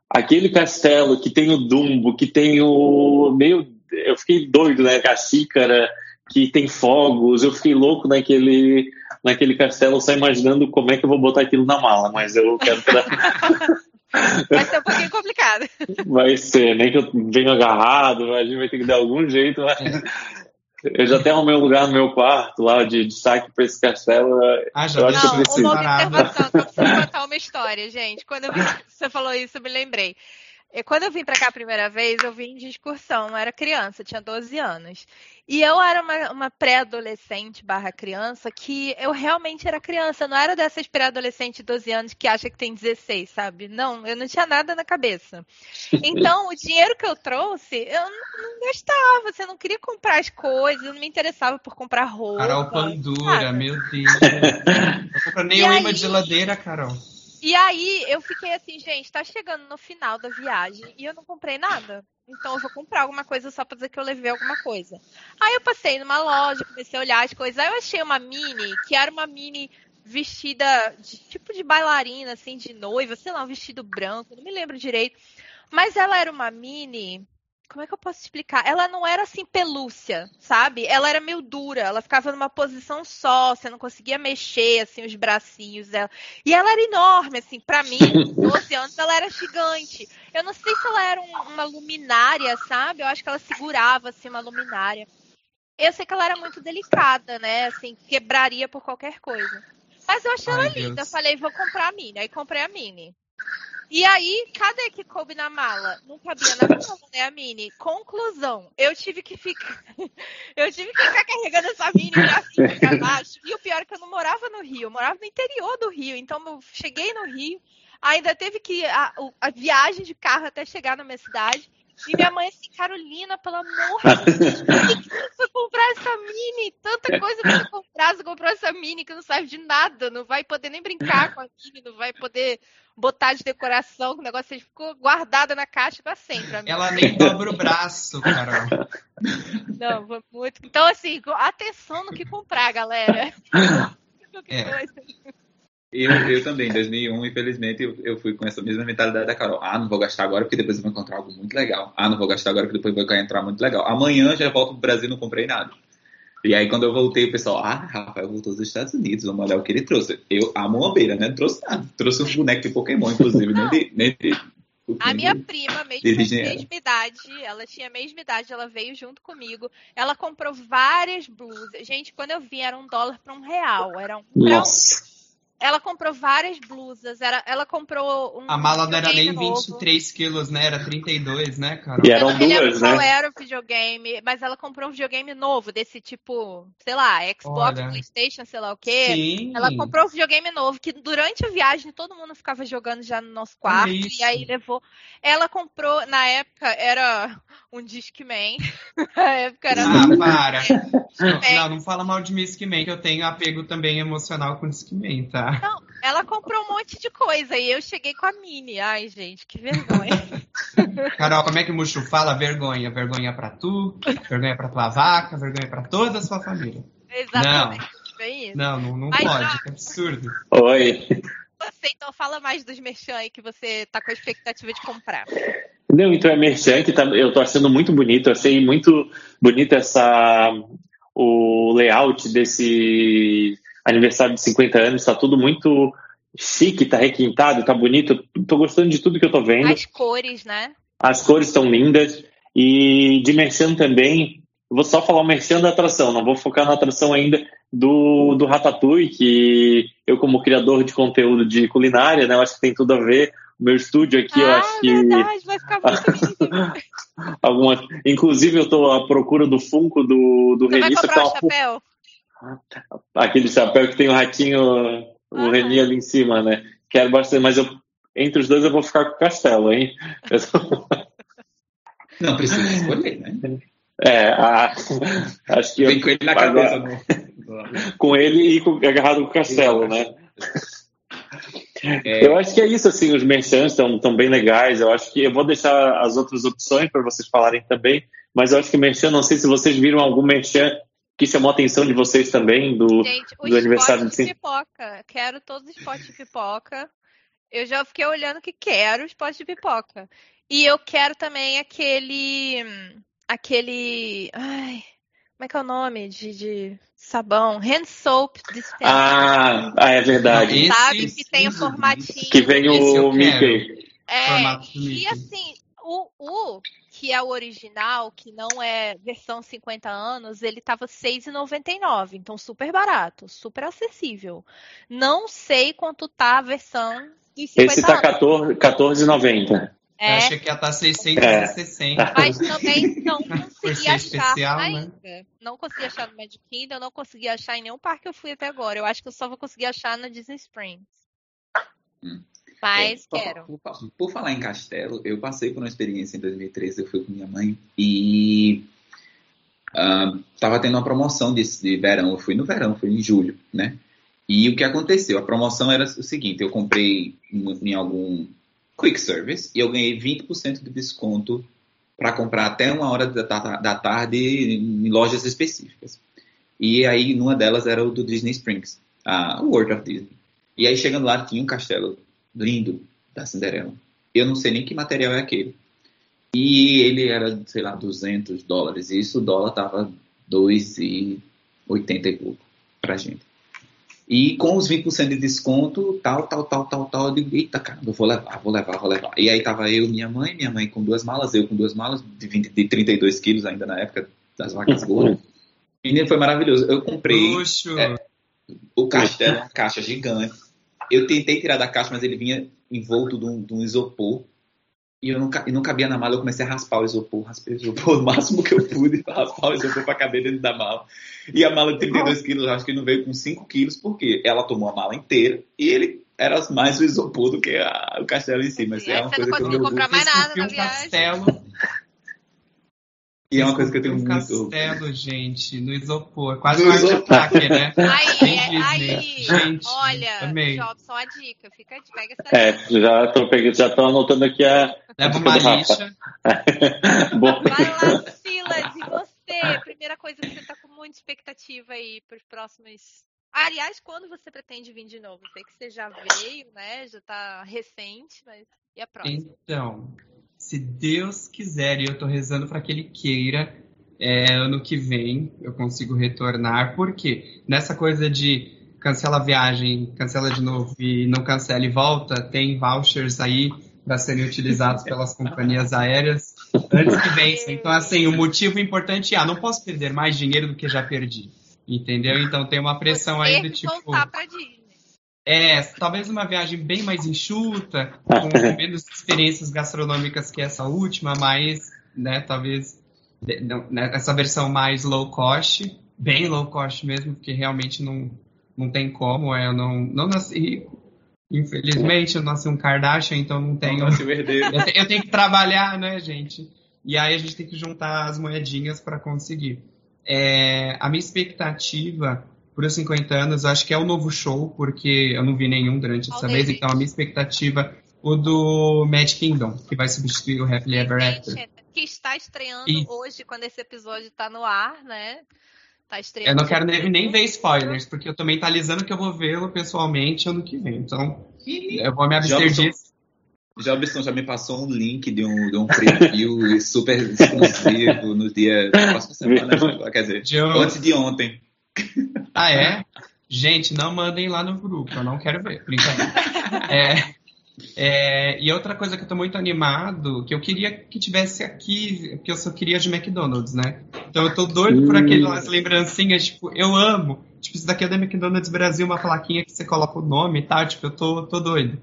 Aquele castelo que tem o Dumbo, que tem o. Meu, eu fiquei doido, né? A xícara, que tem fogos, eu fiquei louco naquele, naquele castelo, só imaginando como é que eu vou botar aquilo na mala, mas eu quero. Vai ser um pouquinho complicado. Vai ser, nem que eu venha agarrado, a gente vai ter que dar algum jeito. Mas... Eu já até arrumei um lugar no meu quarto lá de destaque para esse castelo. Ah, já eu acho Não, que eu uma observação, só preciso contar uma história, gente. Quando vi, você falou isso, eu me lembrei. Quando eu vim para cá a primeira vez, eu vim de excursão, eu era criança, tinha 12 anos. E eu era uma, uma pré-adolescente barra criança que eu realmente era criança, não era dessas pré-adolescentes de 12 anos que acha que tem 16, sabe? Não, eu não tinha nada na cabeça. Então, o dinheiro que eu trouxe, eu não, não gastava, você não queria comprar as coisas, eu não me interessava por comprar roupa. Carol Pandura, sabe? meu Deus. Não compra nem um imã de geladeira, Carol. E aí eu fiquei assim, gente, tá chegando no final da viagem e eu não comprei nada. Então eu vou comprar alguma coisa só pra dizer que eu levei alguma coisa. Aí eu passei numa loja, comecei a olhar as coisas. Aí eu achei uma mini, que era uma mini vestida de tipo de bailarina, assim, de noiva, sei lá, um vestido branco, não me lembro direito. Mas ela era uma mini como é que eu posso explicar? Ela não era assim pelúcia, sabe? Ela era meio dura, ela ficava numa posição só, você não conseguia mexer assim os bracinhos dela. E ela era enorme, assim, para mim, 12 anos, ela era gigante. Eu não sei se ela era um, uma luminária, sabe? Eu acho que ela segurava assim uma luminária. Eu sei que ela era muito delicada, né? Assim, quebraria por qualquer coisa. Mas eu achei Ai, ela linda. Eu falei, vou comprar a mini. Aí comprei a mini. E aí, cadê que coube na mala? Não cabia na mala, né, a Mini? Conclusão, eu tive que ficar. eu tive que ficar carregando essa Mini pra cima pra baixo. E o pior é que eu não morava no Rio, eu morava no interior do Rio. Então eu cheguei no Rio, ainda teve que. A, a viagem de carro até chegar na minha cidade. E minha mãe assim, Carolina, pelo amor de Deus, por que você comprar essa mini? Tanta coisa pra você comprar, você comprou essa mini que não serve de nada, não vai poder nem brincar com a mini, não vai poder botar de decoração, o negócio ficou guardada na caixa pra sempre. Amiga. Ela nem dobra o braço, Carol. Não, muito. Então, assim, atenção no que comprar, galera. É. Eu, eu também, em 2001, infelizmente, eu, eu, fui com essa mesma mentalidade da Carol. Ah, não vou gastar agora porque depois eu vou encontrar algo muito legal. Ah, não vou gastar agora porque depois vai entrar muito legal. Amanhã já volto pro Brasil e não comprei nada. E aí, quando eu voltei, o pessoal, ah, Rafael voltou dos Estados Unidos, vamos olhar o que ele trouxe. Eu amo uma beira, né? Não trouxe nada. Trouxe um boneco de Pokémon, inclusive, nem de, nem de, a minha prima, mesmo mesma idade, ela tinha a mesma idade, ela veio junto comigo. Ela comprou várias blusas. Gente, quando eu vi, era um dólar para um real. Era um Nossa. Ela comprou várias blusas. Era, ela comprou um. A mala não era nem novo. 23 quilos, né? Era 32, né, cara? E eram duas, né? Qual era o videogame, mas ela comprou um videogame novo, desse tipo, sei lá, Xbox, Olha. PlayStation, sei lá o quê. Sim. Ela comprou um videogame novo, que durante a viagem todo mundo ficava jogando já no nosso quarto. e aí levou. Ela comprou, na época, era um Discman. na época era. Ah, para. não, não fala mal de Discman, que eu tenho apego também emocional com Discman, tá? Não, ela comprou um monte de coisa e eu cheguei com a Mini. Ai, gente, que vergonha. Carol, como é que o Muxo fala? Vergonha. Vergonha pra tu, vergonha pra tua vaca, vergonha pra toda a sua família. Exatamente. Não, não, não, não pode, já... é absurdo. Oi. Você, então fala mais dos merchan aí que você tá com a expectativa de comprar. Não, então é merchan que tá, eu tô achando muito bonito, eu achei muito bonito essa o layout desse aniversário de 50 anos, está tudo muito chique, tá requintado, tá bonito. Tô gostando de tudo que eu tô vendo. As cores, né? As cores estão lindas. E de merchan também, vou só falar o merchan da atração, não vou focar na atração ainda do, do Ratatouille, que eu como criador de conteúdo de culinária, né, eu acho que tem tudo a ver. O meu estúdio aqui, ah, eu acho que... verdade, vai ficar muito Algumas... Inclusive, eu estou à procura do Funko do, do Você Vai comprar o chapéu? Aquele chapéu que tem o ratinho, o ah, Reni ali em cima, né? Quero bastante, mas eu, entre os dois eu vou ficar com o castelo, hein? Não precisa escolher, né? É, a, acho que Vem eu, com ele na cabeça, agora, Com ele e com, agarrado com o castelo, né? É. Eu acho que é isso, assim, os merchants estão bem legais. Eu acho que eu vou deixar as outras opções para vocês falarem também, mas eu acho que merchan, não sei se vocês viram algum merchan que chamou a atenção de vocês também do, Gente, do aniversário de pipoca. Quero todos os potes de pipoca. Eu já fiquei olhando que quero os potes de pipoca. E eu quero também aquele. Aquele. Ai, como é que é o nome? De, de sabão. Hand soap dispenser. Ah, ah é verdade. Sabe? que tem o formatinho. Que vem o Mickey. É, e assim, o, o que é o original, que não é versão 50 anos, ele tava R$ 6,99. Então, super barato, super acessível. Não sei quanto tá a versão de 50 Esse tá R$ 14,90. É. Eu achei que ia estar 660. É. Mas também não consegui achar especial, né? ainda. Né? Não consegui achar no Magic Kingdom, não consegui achar em nenhum parque que eu fui até agora. Eu acho que eu só vou conseguir achar na Disney Springs. Hum. Mas é, quero. Por, por, por, falar em castelo, eu passei por uma experiência em 2013, eu fui com minha mãe e uh, tava tendo uma promoção de, de verão, eu fui no verão, fui em julho, né? E o que aconteceu? A promoção era o seguinte: eu comprei em algum quick service e eu ganhei 20% de desconto para comprar até uma hora da tarde em lojas específicas. E aí, numa delas era o do Disney Springs, a World of Disney. E aí, chegando lá, tinha um castelo lindo da Cinderela. Eu não sei nem que material é aquele. E ele era, sei lá, 200 dólares. E isso o dólar tava 2,80 e pouco pra gente. E com os 20% de desconto, tal, tal, tal, tal, tal, eu digo, eita, cara, eu vou levar, vou levar, vou levar. E aí tava eu, minha mãe, minha mãe com duas malas, eu com duas malas, de, 20, de 32 quilos ainda na época das vacas gordas. E foi maravilhoso. Eu comprei é, o castelo, uma caixa gigante. Eu tentei tirar da caixa, mas ele vinha envolto de um, de um isopor e eu não, e não cabia na mala, eu comecei a raspar o isopor, raspei o isopor o máximo que eu pude para raspar o isopor para caber dentro da mala. E a mala de 32 quilos, acho que não veio com 5 quilos, porque ela tomou a mala inteira e ele era mais o isopor do que a, o castelo em si. Mas é, é uma coisa que eu não comprar mais nada na viagem. Castelo e é uma coisa que eu tenho um muito. castelo, gente, no isopor. Quase um de ataque, né? Aí, aí, gente, olha, amei. Jobson, a dica. Fica, pega essa É, já tô, pegando, já tô anotando aqui a. Leva uma lixa. Vai lá, Silas, e você? Primeira coisa que você tá com muita expectativa aí para os próximos. Aliás, quando você pretende vir de novo? Sei que você já veio, né? Já tá recente, mas e a próxima? Então, se Deus quiser, e eu estou rezando para que Ele queira, é, ano que vem eu consigo retornar. Porque nessa coisa de cancela a viagem, cancela de novo e não cancela e volta, tem vouchers aí para serem utilizados pelas companhias aéreas antes que vença. Então, assim, o motivo importante é, ah, não posso perder mais dinheiro do que já perdi. Entendeu? Então tem uma pressão aí do tipo. Voltar pra Disney. É, talvez uma viagem bem mais enxuta, com menos experiências gastronômicas que essa última, mas, né, talvez né, essa versão mais low cost, bem low cost mesmo, porque realmente não, não tem como, é, eu não, não nasci rico. Infelizmente, eu nasci um Kardashian, então não tenho. Não eu, eu tenho que trabalhar, né, gente? E aí a gente tem que juntar as moedinhas para conseguir. É, a minha expectativa por os 50 anos, acho que é o novo show, porque eu não vi nenhum durante essa vez, então a minha expectativa o do Mad Kingdom, que vai substituir o Happily Ever After. Que está estreando e... hoje, quando esse episódio está no ar, né? Tá estreando. Eu não quero nem, nem ver spoilers, porque eu tô mentalizando que eu vou vê-lo pessoalmente ano que vem. Então, eu vou me abster disso. Jobson já me passou um link de um, de um preview super exclusivo no dia da próxima semana, quer dizer, antes de ontem. Ah, é? Gente, não mandem lá no grupo, eu não quero ver. Brincadeira. É, é, e outra coisa que eu tô muito animado, que eu queria que tivesse aqui, porque eu só queria de McDonald's, né? Então eu tô doido por aquelas lembrancinhas, tipo, eu amo. Tipo, isso daqui é da McDonald's Brasil, uma plaquinha que você coloca o nome e tal, tipo, eu tô, tô doido.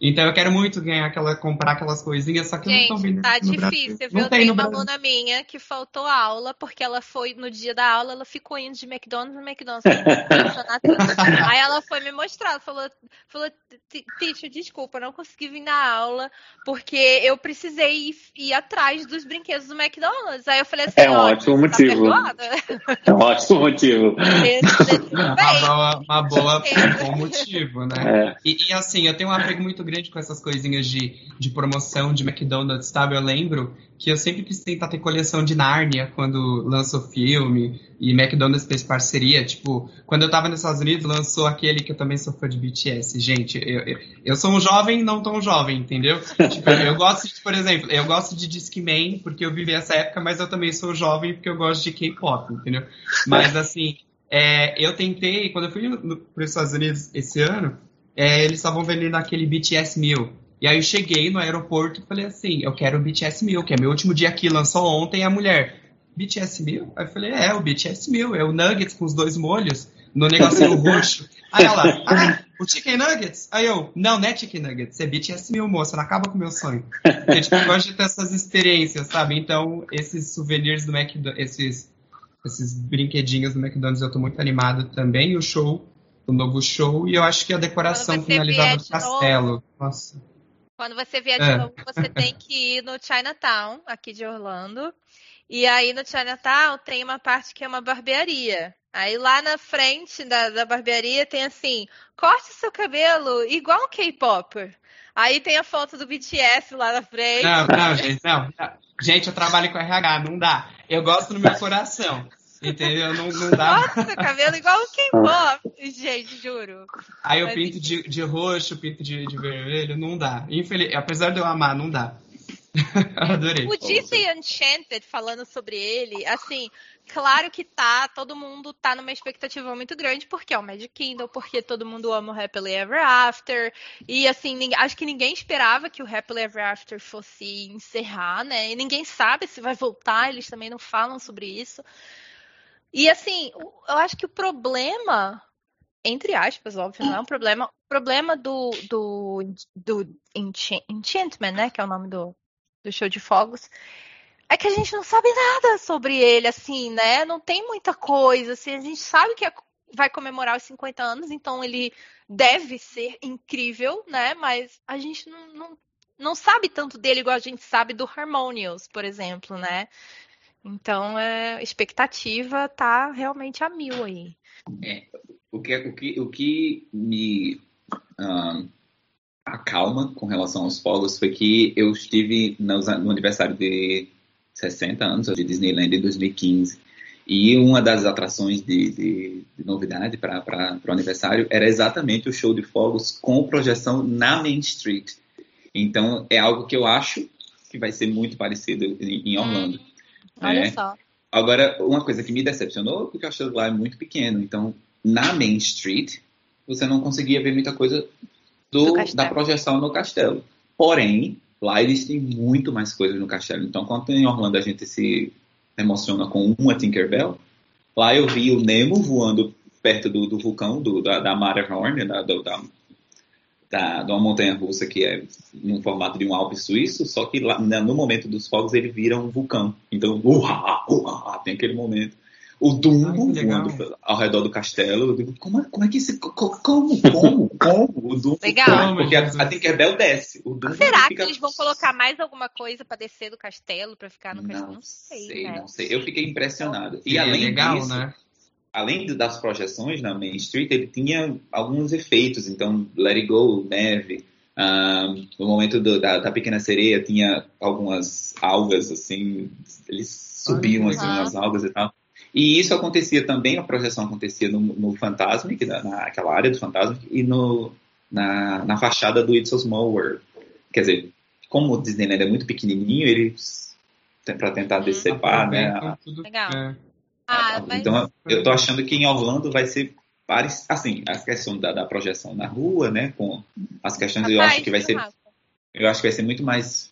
Então eu quero muito ganhar aquela, comprar aquelas coisinhas, só que Gente, não estão vindo. Tá difícil, viu? Não tem, tem uma aluna minha que faltou aula, porque ela foi, no dia da aula, ela ficou indo de McDonald's no McDonald's. Aí ela foi me mostrar, falou, falou, Ticho, desculpa, não consegui vir na aula, porque eu precisei ir, ir, atrás dos brinquedos do McDonald's. Aí eu falei assim, é um ótimo tá motivo. é um ótimo motivo. uma boa, uma boa um bom motivo, né? É. E, e assim, eu tenho um apego muito grande com essas coisinhas de, de promoção de McDonald's, sabe? Eu lembro que eu sempre quis tentar ter coleção de Nárnia quando lançou filme e McDonald's fez parceria. Tipo, quando eu tava nos Estados Unidos, lançou aquele que eu também sou fã de BTS. Gente, eu, eu, eu sou um jovem não tão jovem, entendeu? Tipo, eu gosto, de, por exemplo, eu gosto de Discman porque eu vivi essa época, mas eu também sou jovem porque eu gosto de K-pop, entendeu? Mas assim, é, eu tentei, quando eu fui para os Estados Unidos esse ano, é, eles estavam vendendo aquele BTS 1000. E aí eu cheguei no aeroporto e falei assim, eu quero o BTS 1000, que é meu último dia aqui, lançou ontem, a mulher, BTS 1000? Aí eu falei, é, o BTS 1000, é o Nuggets com os dois molhos, no negocinho roxo. Aí ela, ah, o Chicken Nuggets? Aí eu, não, não é Chicken Nuggets, é BTS 1000, moça, não acaba com o meu sonho. Porque, tipo, eu gosto de ter essas experiências, sabe? Então, esses souvenirs do McDonald's, esses, esses brinquedinhos do McDonald's, eu tô muito animado também, o show o novo show e eu acho que a decoração finalizada do castelo. Nossa. Quando você vier de é. novo, você tem que ir no Chinatown, aqui de Orlando. E aí no Chinatown tem uma parte que é uma barbearia. Aí lá na frente da, da barbearia tem assim, corte seu cabelo igual um K-Popper. Aí tem a foto do BTS lá na frente. Não, não, gente, não. Gente, eu trabalho com RH, não dá. Eu gosto no meu coração. Entendeu? Não, não dá. Nossa, cabelo igual o K-pop, gente, juro. Aí eu Mas, pinto de, de roxo, pinto de, de vermelho, não dá. Infeliz... Apesar de eu amar, não dá. Adorei. O Disney Enchanted, falando sobre ele, assim, claro que tá, todo mundo tá numa expectativa muito grande, porque é o Magic Kingdom, porque todo mundo ama o Happily Ever After, e assim, acho que ninguém esperava que o Happily Ever After fosse encerrar, né, e ninguém sabe se vai voltar, eles também não falam sobre isso. E assim, eu acho que o problema, entre aspas, óbvio, não é um problema, o problema do, do, do Enchantment, né, que é o nome do, do show de fogos, é que a gente não sabe nada sobre ele, assim, né? Não tem muita coisa, assim, a gente sabe que é, vai comemorar os 50 anos, então ele deve ser incrível, né? Mas a gente não, não, não sabe tanto dele igual a gente sabe do Harmonious, por exemplo, né? Então, é, a expectativa tá realmente a mil aí. É, o, que, o, que, o que me um, acalma com relação aos fogos foi que eu estive no, no aniversário de 60 anos de Disneyland em 2015. E uma das atrações de, de, de novidade para o aniversário era exatamente o show de fogos com projeção na Main Street. Então, é algo que eu acho que vai ser muito parecido em, em Orlando. Hum. Olha é. só. Agora, uma coisa que me decepcionou, porque o castelo lá é muito pequeno. Então, na Main Street, você não conseguia ver muita coisa do, do da projeção no castelo. Porém, lá eles têm muito mais coisas no castelo. Então, quando em Orlando a gente se emociona com uma Tinkerbell, lá eu vi o Nemo voando perto do, do vulcão, do, da, da Matterhorn, da, da, da, de uma montanha russa que é no formato de um Alpe suíço, só que lá, no momento dos fogos ele vira um vulcão. Então, uha, uha, tem aquele momento. O Dumbo voando ao redor do castelo. Eu digo, como, como é que isso. Como? Como? Como? O Dumbo. Legal. Porque a, a Tinkerbell desce. O Dumbo Será fica... que eles vão colocar mais alguma coisa para descer do castelo, para ficar no castelo? Não sei. sei né? Não sei. Eu fiquei impressionado. E, e além é legal, disso, né? Além das projeções na Main Street, ele tinha alguns efeitos. Então, Let It Go, neve. Um, no momento do, da, da, Pequena Sereia, tinha algumas algas, assim, eles subiam assim, nas algas e tal. E isso acontecia também, a projeção acontecia no, no Fantasmic, naquela área do Fantasmic, e no, na, na fachada do It's a Small World. Quer dizer, como o Disneyland é muito pequenininho, eles, para tentar uhum. decepar, né? Legal. É. Ah, mas... Então, eu tô achando que em Orlando vai ser assim, a questão da, da projeção na rua, né, com as questões, Rapaz, eu acho que vai ser eu acho que vai ser muito mais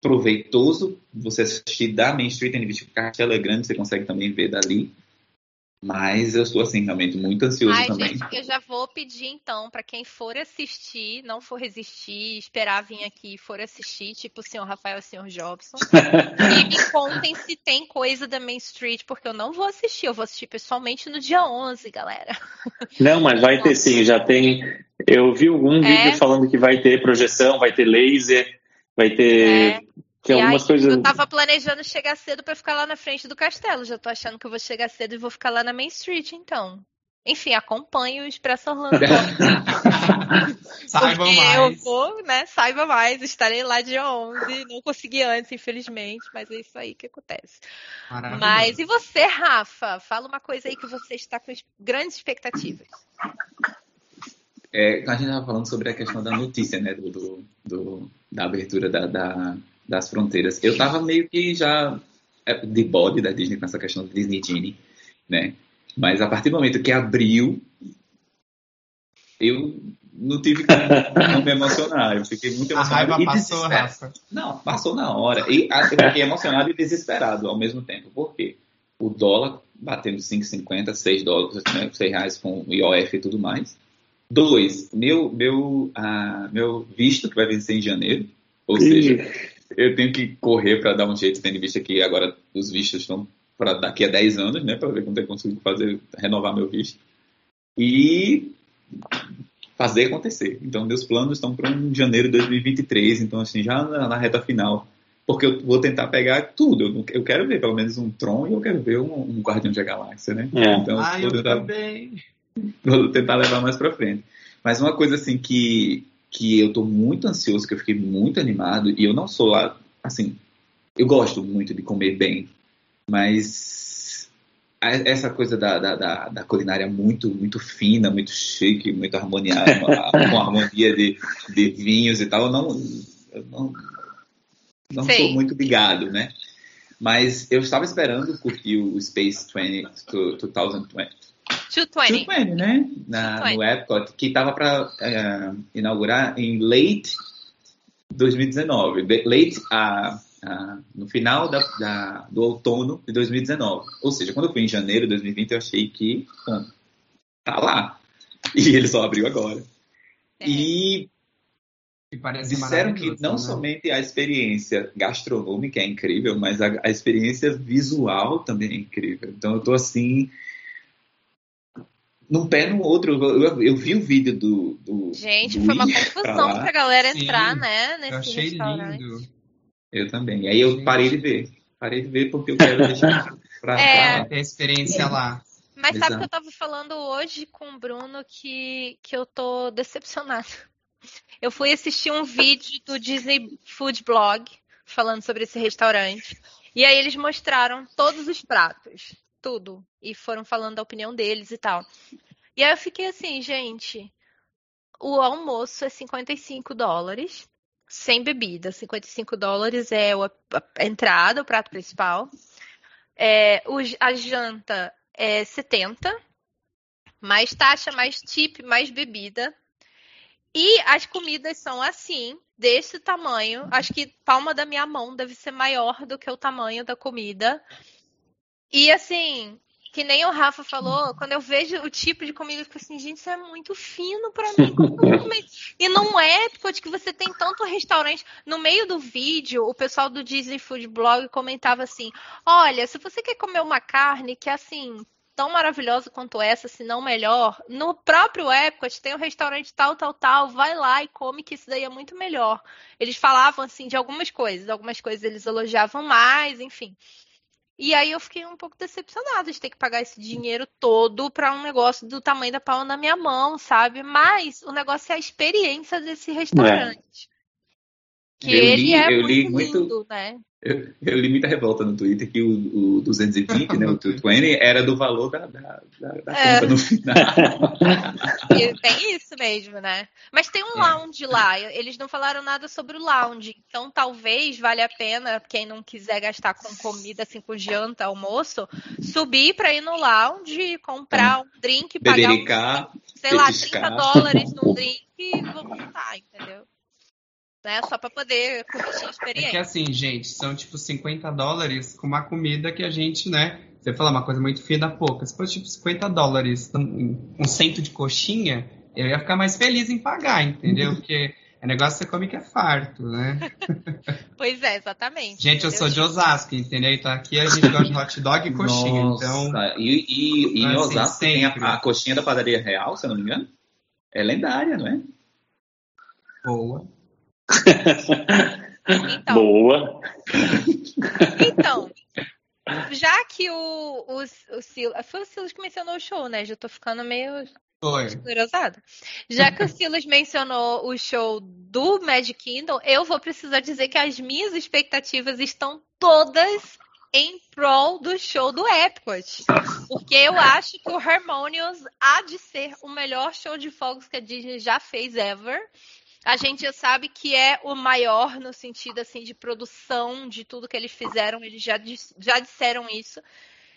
proveitoso você assistir da Main Street o Castelo é grande, você consegue também ver dali. Mas eu estou, assim, realmente muito ansioso Ai, também. Gente, eu já vou pedir, então, para quem for assistir, não for resistir, esperar vir aqui for assistir, tipo o senhor Rafael e o senhor Jobson, e me contem se tem coisa da Main Street, porque eu não vou assistir, eu vou assistir pessoalmente no dia 11, galera. Não, mas vai ter sim, já tem. Eu vi algum é? vídeo falando que vai ter projeção, vai ter laser, vai ter. É. Tem algumas aí, coisas. Eu tava planejando chegar cedo para ficar lá na frente do castelo. Já tô achando que eu vou chegar cedo e vou ficar lá na Main Street, então. Enfim, acompanhe o Expresso Orlando. saiba Porque mais. eu vou, né? Saiba mais. Estarei lá dia 11. Não consegui antes, infelizmente, mas é isso aí que acontece. Mas e você, Rafa? Fala uma coisa aí que você está com grandes expectativas. É, a gente estava falando sobre a questão da notícia, né? Do, do, do da abertura da, da das fronteiras. Eu tava meio que já é, de bode da Disney com essa questão do Disney Genie, né? Mas a partir do momento que abriu, eu não tive como me emocionar. Eu fiquei muito emocionado. A raiva passou, Rafa. Não, passou na hora. E eu fiquei emocionado e desesperado ao mesmo tempo. Por quê? O dólar batendo 5,50, 6 dólares, né, 6 reais com o IOF e tudo mais. Dois, meu, meu, uh, meu visto que vai vencer em janeiro. Ou seja, eu tenho que correr para dar um jeito, tendo em vista que agora os vistos estão para daqui a 10 anos, né, para ver quando eu consigo fazer, renovar meu visto. E fazer acontecer. Então, meus planos estão para um janeiro de 2023, então, assim, já na, na, reta final porque eu vou tentar pegar tudo. Eu, eu quero ver pelo menos um Tron e eu quero ver um, um Guardião da Galáxia, né? É. Então, ah, eu tentar, também. Vou tentar levar mais pra frente. Mas uma coisa assim que, que eu tô muito ansioso, que eu fiquei muito animado, e eu não sou lá, assim, eu gosto muito de comer bem, mas essa coisa da, da, da, da culinária muito muito fina, muito chique, muito harmoniada, com harmonia de, de vinhos e tal, eu não, eu não não sou muito ligado, né? Mas eu estava esperando curtir o Space 20, 2020. 220. 220, né? Na, 220. No Epcot, que estava para uh, é, inaugurar em late 2019. Late uh, uh, no final da, da, do outono de 2019. Ou seja, quando eu fui em janeiro de 2020, eu achei que bom, tá lá. E ele só abriu agora. É. E Disseram que não né? somente a experiência gastronômica é incrível, mas a, a, experiência visual também é incrível. Então eu tô assim. Num pé no outro. Eu, eu, eu vi o vídeo do. do Gente, do foi uma confusão pra, pra galera Sim, entrar, né? Nesse eu achei restaurante. lindo. Eu também. E aí eu parei de ver. Parei de ver porque eu quero deixar pra, é, pra... ter a experiência lá. Mas Exato. sabe que eu tava falando hoje com o Bruno que, que eu tô decepcionado eu fui assistir um vídeo do Disney Food Blog falando sobre esse restaurante. E aí eles mostraram todos os pratos, tudo. E foram falando da opinião deles e tal. E aí eu fiquei assim, gente, o almoço é 55 dólares, sem bebida. 55 dólares é a entrada, o prato principal. É, a janta é 70, mais taxa, mais tip, mais bebida. E as comidas são assim, desse tamanho. Acho que palma da minha mão deve ser maior do que o tamanho da comida. E assim, que nem o Rafa falou, quando eu vejo o tipo de comida, eu fico assim, gente, isso é muito fino para mim. e não é porque que você tem tanto restaurante. No meio do vídeo, o pessoal do Disney Food Blog comentava assim: olha, se você quer comer uma carne que é assim, tão maravilhosa quanto essa, se não melhor, no próprio Epcot tem um restaurante tal, tal, tal, vai lá e come que isso daí é muito melhor. Eles falavam assim de algumas coisas, algumas coisas eles elogiavam mais, enfim. E aí eu fiquei um pouco decepcionada de ter que pagar esse dinheiro todo para um negócio do tamanho da palma na minha mão, sabe? Mas o negócio é a experiência desse restaurante. É. Que eu ele li, é muito lindo, muito, né? Eu, eu, li muita revolta no Twitter que o, o 220, né, o 220, era do valor da, da, da, da é. conta no final. tem isso mesmo, né? Mas tem um é. lounge lá, eles não falaram nada sobre o lounge, então talvez valha a pena, quem não quiser gastar com comida, assim, com janta, almoço, subir para ir no lounge, comprar um drink, pagar, um, sei lá, 30 dólares num drink e voltar, entendeu? Né? Só para poder curtir a experiência. É que assim, gente, são tipo 50 dólares com uma comida que a gente, né? Você fala uma coisa muito fina, pouca. Se fosse tipo 50 dólares, um, um cento de coxinha, eu ia ficar mais feliz em pagar, entendeu? Porque é negócio que você come que é farto, né? Pois é, exatamente. Gente, eu sou de Osasco, entendeu? Então aqui a gente gosta de hot dog e coxinha. Nossa. Então, e, e, e em assim, Osasco tem a, a, coxinha da padaria real, se eu não me engano? É lendária, não é? Boa. Então, Boa. Então, já que o, o, o Silas. Foi o Silas que mencionou o show, né? Já tô ficando meio. Foi. Já que o Silas mencionou o show do Magic Kingdom, eu vou precisar dizer que as minhas expectativas estão todas em prol do show do Epcot. Porque eu acho que o Harmonious há de ser o melhor show de fogos que a Disney já fez ever a gente já sabe que é o maior no sentido assim de produção de tudo que eles fizeram, eles já, já disseram isso.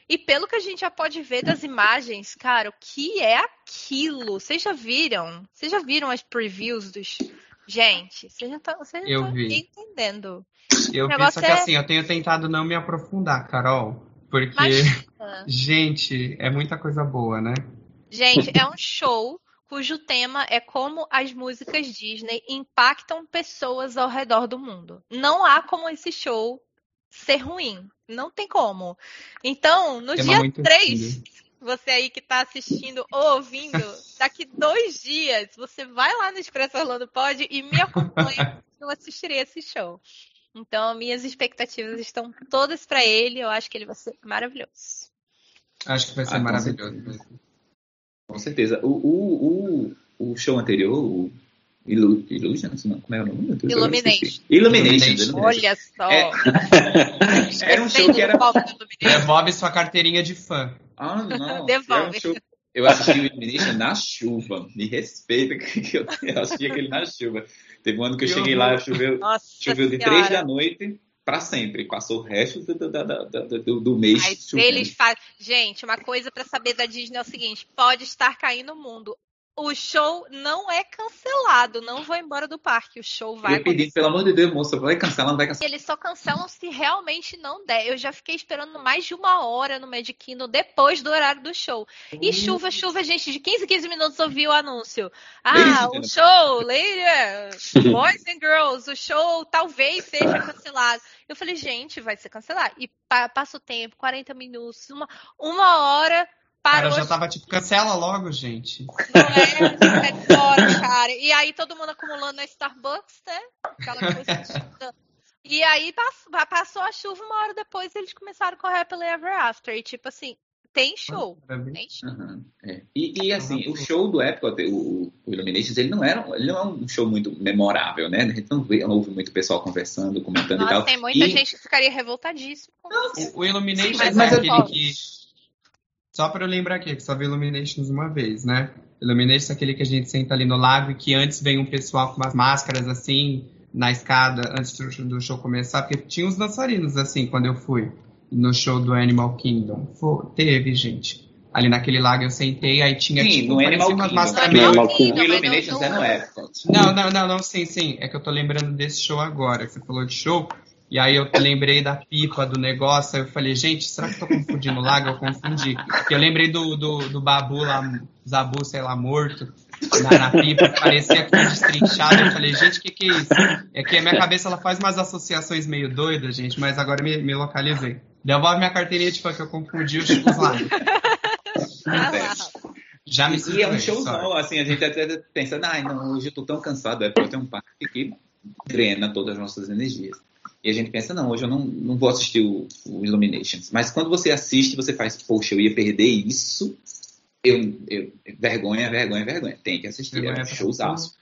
E pelo que a gente já pode ver das imagens, cara, o que é aquilo? Vocês já viram? Vocês já viram as previews dos. Gente, vocês já estão entendendo. Eu vi, só que é... assim, eu tenho tentado não me aprofundar, Carol. Porque, Imagina. gente, é muita coisa boa, né? Gente, é um show cujo tema é como as músicas Disney impactam pessoas ao redor do mundo. Não há como esse show ser ruim. Não tem como. Então, no tema dia 3, você aí que está assistindo ou ouvindo, daqui dois dias, você vai lá no Expresso Orlando Pod e me acompanha. eu assistirei esse show. Então, minhas expectativas estão todas para ele. Eu acho que ele vai ser maravilhoso. Acho que vai ser ah, maravilhoso. Com, certeza. O, o, o, o show anterior, o Ilu Illusions? Não, como é o nome? Illumination. Illumination. Olha só. É... era um show que era. Devolve sua carteirinha de fã. Ah, não. Devolve. Um show... Eu assisti o Illumination na chuva. Me respeita que eu assisti aquele na chuva. Teve um ano que eu cheguei lá, choveu, choveu de três da noite para sempre. Passou o resto do, do, do, do, mês. Mas eles fazem. Gente, uma coisa para saber da Disney é o seguinte: pode estar caindo o mundo o show não é cancelado. Não vou embora do parque. O show vai. Eu pedi, pelo amor de Deus, moça, vai cancelar, não vai cancelar. Eles só cancelam se realmente não der. Eu já fiquei esperando mais de uma hora no Magic Kingdom depois do horário do show. E chuva, chuva, gente, de 15 15 minutos ouvi o anúncio. Ah, o show, ladies, boys and girls, o show talvez seja cancelado. Eu falei, gente, vai ser cancelado. E passa o tempo, 40 minutos, uma, uma hora Parou, cara já tava tipo, cancela logo, gente. Não é, é fora, cara. E aí todo mundo acumulando na Starbucks, né? Aquela coisa. e aí passou a chuva, uma hora depois eles começaram a correr pelo Ever After. E tipo assim, tem show. Tem show. Uhum, é. e, e, assim, o show do Epcot, o, o Illuminations, ele não, era, ele não é um show muito memorável, né? A gente não, vê, não ouve muito pessoal conversando, comentando Nossa, e tal. Tem muita e... gente que ficaria revoltadíssimo com isso. O, o Illuminations Sim, mas, é mas aquele que só para eu lembrar aqui, que só vi Illuminations uma vez, né? Illuminations é aquele que a gente senta ali no lago e que antes vem um pessoal com umas máscaras assim, na escada, antes do show começar, porque tinha os dançarinos assim, quando eu fui no show do Animal Kingdom. Foi, teve, gente. Ali naquele lago eu sentei, aí tinha sim, tipo, no Animal umas máscaras meio... Illuminations é no Epcot. Não, não, não, não, sim, sim. É que eu tô lembrando desse show agora. Você falou de show. E aí eu lembrei da pipa do negócio, aí eu falei, gente, será que eu tô confundindo o lago? Eu confundi. E eu lembrei do, do, do babu lá, Zabu, sei lá, morto, na, na pipa, que parecia que foi destrinchado. Eu falei, gente, o que, que é isso? É que a minha cabeça ela faz umas associações meio doidas, gente, mas agora me, me localizei. Devolve minha carteirinha de fã que eu confundi os, os lagos. Já me E é um showzão, assim, a gente até pensa, ai, não, hoje eu tô tão cansado, é porque eu tenho um parque que drena todas as nossas energias. E a gente pensa, não, hoje eu não, não vou assistir o, o Illuminations. Mas quando você assiste, você faz, poxa, eu ia perder isso. Eu, eu, vergonha, vergonha, vergonha. Tem que assistir, era um showzaço.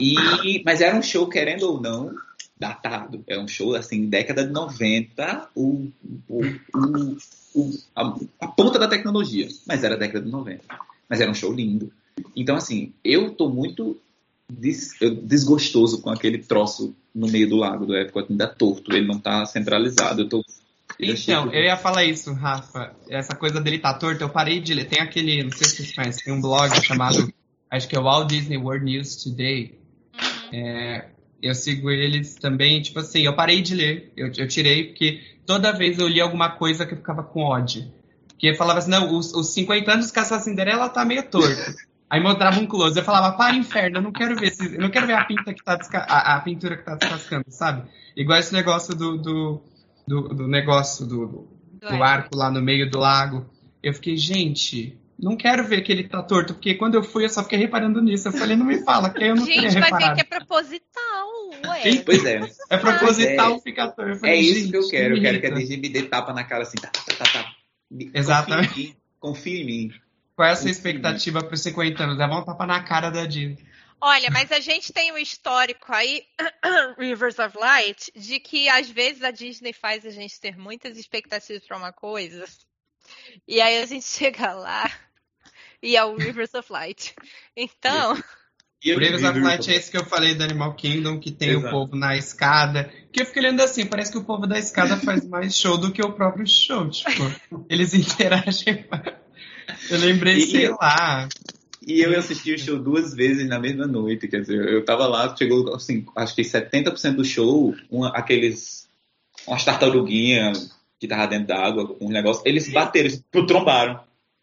E, mas era um show, querendo ou não, datado. É um show, assim, década de 90, o, o, o, o a, a, ponta da tecnologia. Mas era década de 90. Mas era um show lindo. Então, assim, eu tô muito des, desgostoso com aquele troço no meio do lago do Epcot, ainda torto, ele não tá centralizado. Eu tô então, eu ia falar isso, Rafa. Essa coisa dele tá torto, eu parei de ler. Tem aquele, não sei se vocês conhecem, tem um blog chamado, acho que é o Walt Disney World News Today. Uhum. É, eu sigo eles também, tipo assim, eu parei de ler, eu, eu tirei, porque toda vez eu li alguma coisa que eu ficava com ódio. Porque falava assim, não, os, os 50 anos de Caça Cinderela tá meio torto. Aí mostrava um close. Eu falava, para inferno, eu não quero ver, eu não quero ver a, pinta que tá desca... a, a, pintura que tá descascando, sabe? Igual esse negócio do, do, do, do negócio do, do arco lá no meio do lago. Eu fiquei, gente, não quero ver que ele tá torto, porque quando eu fui eu só fiquei reparando nisso. Eu falei, não me fala, que eu não gente, Gente, mas que é proposital, ué. Pois é. É proposital é, ficar torto. Falei, é isso que eu quero. Eu quero que a Disney me dê tapa na cara assim, tá, tá, tá, tá. Exatamente. Confia em mim. Qual é a sua expectativa para os 50 anos? Dá um tapa na cara da Disney. Olha, mas a gente tem um histórico aí, Rivers of Light, de que às vezes a Disney faz a gente ter muitas expectativas para uma coisa, e aí a gente chega lá e é o Rivers of Light. Então. E o Rivers of Light é esse que eu falei do Animal Kingdom, que tem Exato. o povo na escada. Que eu fiquei olhando assim, parece que o povo da escada faz mais show do que o próprio show. Tipo, eles interagem. Eu lembrei, e, sei lá. E eu assisti o show duas vezes na mesma noite, quer dizer, eu tava lá, chegou assim, acho que 70% do show, uma, aqueles, umas tartaruguinhas que tava dentro d'água, um negócio, eles bateram, eles trombaram.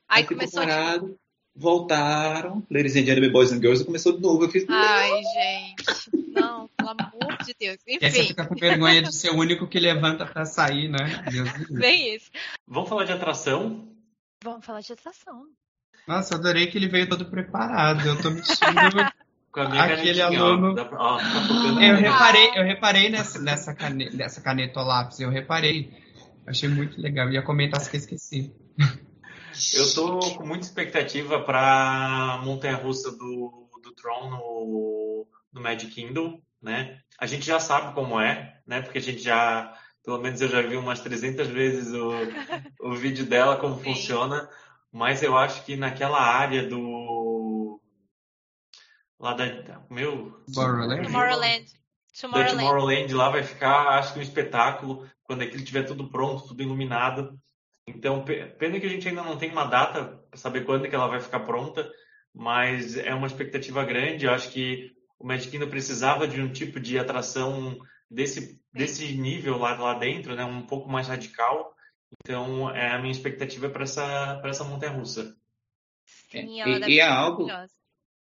Aí, Aí começou parado, voltaram, Ladies and Gentlemen, Boys and Girls, e começou de novo. Eu fiz, Ai, gente, não, pelo amor de Deus. Enfim. E você fica com vergonha de ser o único que levanta pra sair, né? Deus Bem isso. Vamos falar de atração? Vamos falar de atração. Nossa, adorei que ele veio todo preparado. Eu tô me sentindo aquele aluno. Pra... Ó, tá eu reparei, eu reparei nessa, nessa, caneta, nessa caneta lápis, eu reparei. Achei muito legal. Eu ia comentar, se que esqueci. Eu tô com muita expectativa para montanha russa do, do Tron no, no Magic Kingdom, né? A gente já sabe como é, né? Porque a gente já, pelo menos eu já vi umas 300 vezes o, o vídeo dela, como Sim. funciona. Mas eu acho que naquela área do. Lá da. Meu. Tomorrowland. Tomorrowland. Da Tomorrowland lá vai ficar, acho que um espetáculo, quando aquilo estiver tudo pronto, tudo iluminado. Então, pena que a gente ainda não tem uma data para saber quando que ela vai ficar pronta, mas é uma expectativa grande. Eu acho que o Magic Kingdom precisava de um tipo de atração desse, desse nível lá, lá dentro, né? um pouco mais radical. Então, é a minha expectativa para essa, essa montanha-russa. Sim, e, e é algo,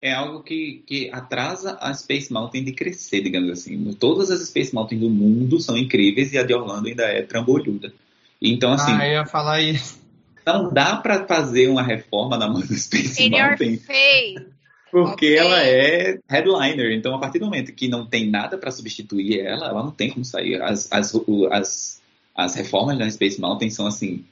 é algo que, que atrasa a Space Mountain de crescer, digamos assim. Todas as Space Mountain do mundo são incríveis e a de Orlando ainda é trambolhuda. Então, assim. Ah, eu ia falar isso. Não dá para fazer uma reforma na mão do Space In Mountain. Porque okay. ela é headliner. Então, a partir do momento que não tem nada para substituir ela, ela não tem como sair. As, as, as, as reformas da Space Mountain são assim.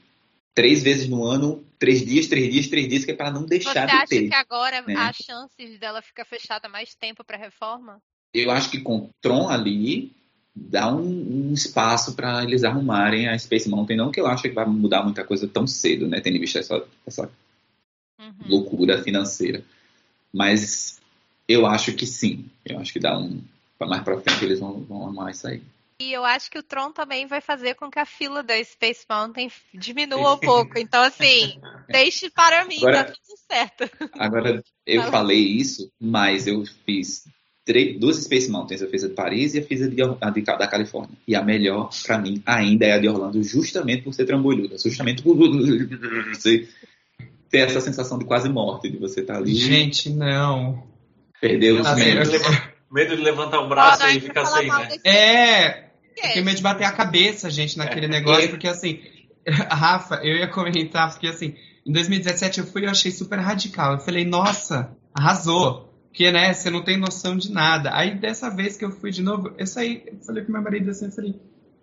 Três vezes no ano, três dias, três dias, três dias, que é para não deixar Você de ter. Você acha que agora né? há chances dela ficar fechada mais tempo para reforma? Eu acho que com Tron ali, dá um, um espaço para eles arrumarem a Space Mountain. Não que eu acho que vai mudar muita coisa tão cedo, né? Tendo visto essa, essa uhum. loucura financeira. Mas eu acho que sim. Eu acho que dá um. Mais para frente eles vão, vão arrumar isso aí. E eu acho que o Tron também vai fazer com que a fila da Space Mountain diminua um pouco. Então, assim, deixe para mim, agora, tá tudo certo. Agora, eu falei isso, mas eu fiz três, duas Space Mountains. Eu fiz a de Paris e eu fiz a, de, a de, da Califórnia. E a melhor, para mim, ainda é a de Orlando, justamente por ser trambolhuda. Justamente por ter essa sensação de quase morte, de você estar tá ali. Gente, não. Perdeu os assim, Medo de levantar o braço e ficar sem, né? É, eu tenho medo de bater a cabeça, gente, naquele é. negócio, porque assim, Rafa, eu ia comentar, porque assim, em 2017 eu fui e eu achei super radical. Eu falei, nossa, arrasou. Porque, né, você não tem noção de nada. Aí, dessa vez que eu fui de novo, eu saí, eu falei com meu marido assim, eu falei,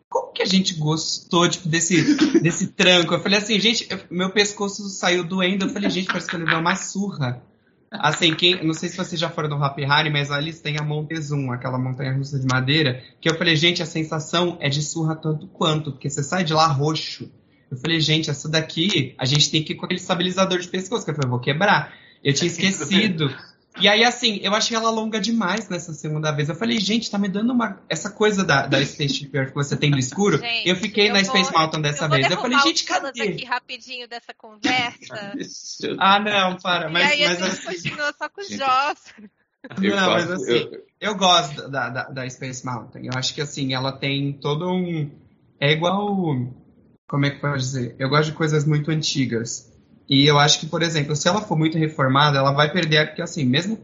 como que a gente gostou, tipo, desse, desse tranco? Eu falei assim, gente, eu, meu pescoço saiu doendo. Eu falei, gente, parece que eu levei uma surra. Assim, quem, não sei se vocês já foram no Happy Harry, mas ali tem a Montezum, aquela montanha russa de madeira, que eu falei, gente, a sensação é de surra tanto quanto, porque você sai de lá roxo. Eu falei, gente, essa daqui, a gente tem que ir com aquele estabilizador de pescoço, que eu falei, vou quebrar. Eu tinha esquecido. E aí, assim, eu achei ela longa demais nessa segunda vez. Eu falei, gente, tá me dando uma. Essa coisa da, da Spaceship Earth que você tem no escuro. Gente, eu fiquei eu na vou, Space Mountain dessa eu vez. Eu falei, gente, cadê? aqui rapidinho dessa conversa. ah, não, para. Mas, e aí mas, a gente assim, continua só com o Joss. Não, mas assim, eu... eu gosto da, da, da Space Mountain. Eu acho que assim, ela tem todo um. É igual. Como é que pode dizer? Eu gosto de coisas muito antigas. E eu acho que, por exemplo, se ela for muito reformada, ela vai perder, porque assim, mesmo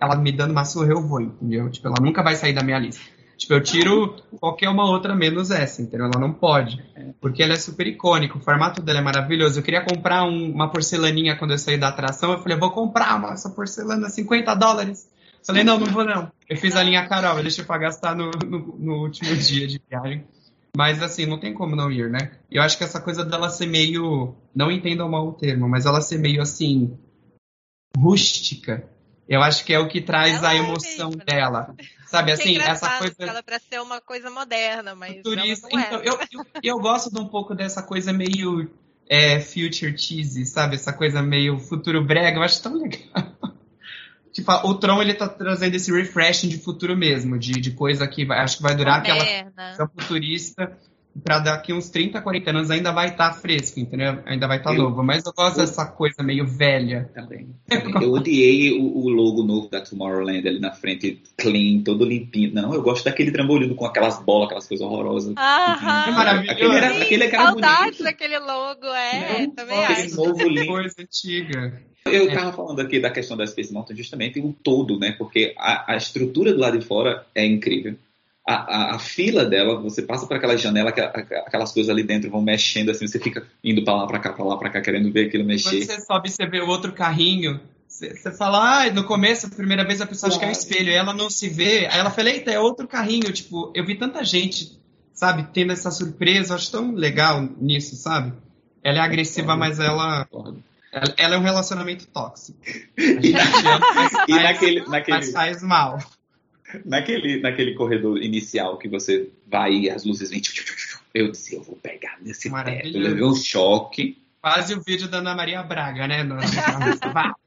ela me dando uma surra, eu vou, entendeu? Tipo, ela nunca vai sair da minha lista. Tipo, eu tiro qualquer uma outra menos essa, entendeu? Ela não pode. Porque ela é super icônica, o formato dela é maravilhoso. Eu queria comprar um, uma porcelaninha quando eu saí da atração. Eu falei, vou comprar uma, essa porcelana, 50 dólares. Falei, não, não vou não. Eu fiz a linha Carol, deixa eu gastar no, no, no último dia de viagem. Mas assim, não tem como não ir, né? Eu acho que essa coisa dela ser meio. Não entendam mal o termo, mas ela ser meio assim. rústica. Eu acho que é o que traz ela a é emoção é dela. Sabe assim, essa coisa. Ela para ser uma coisa moderna, mas. Turista. É. Então, eu, eu, eu, gosto de um pouco dessa coisa meio é, future cheesy, sabe? Essa coisa meio futuro brega. Eu acho tão legal. Tipo, o Tron ele tá trazendo esse refreshing de futuro mesmo, de, de coisa que vai, acho que vai durar Moderna. aquela futurista para daqui uns 30, 40 anos ainda vai estar tá fresco, entendeu? Ainda vai estar tá novo. Mas eu gosto eu, dessa coisa meio velha. Também. também. Eu odiei o, o, logo novo da Tomorrowland ali na frente, clean, todo limpinho. Não, eu gosto daquele trambolino com aquelas bolas, aquelas coisas horrorosas. Aham. É maravilhoso. Aquele era, aquele era Saudades daquele logo, é. Não, também aquele acho. novo lindo. Coisa antiga. Eu estava falando aqui da questão da Space Mountain justamente o todo, né? Porque a, a estrutura do lado de fora é incrível. A, a, a, fila dela, você passa por aquela janela, aquelas coisas ali dentro vão mexendo, assim, você fica indo para lá, para cá, para lá, para cá, querendo ver aquilo mexer. Quando você sobe, você vê o outro carrinho, Você fala, ah, no começo, a primeira vez a pessoa claro. acha que é um espelho, e ela não se vê, aí ela fala, eita, é outro carrinho. Tipo, eu vi tanta gente, sabe, tendo essa surpresa, eu acho tão legal nisso, sabe? Ela é agressiva, mas ela, ela, ela é um relacionamento tóxico. E, ama, e naquele, naquele, mas faz mal. Naquele, naquele corredor inicial que você vai e as luzes vêm, eu disse, eu vou pegar nesse teto. Eu levei um choque. Quase o vídeo da Ana Maria Braga, né? No,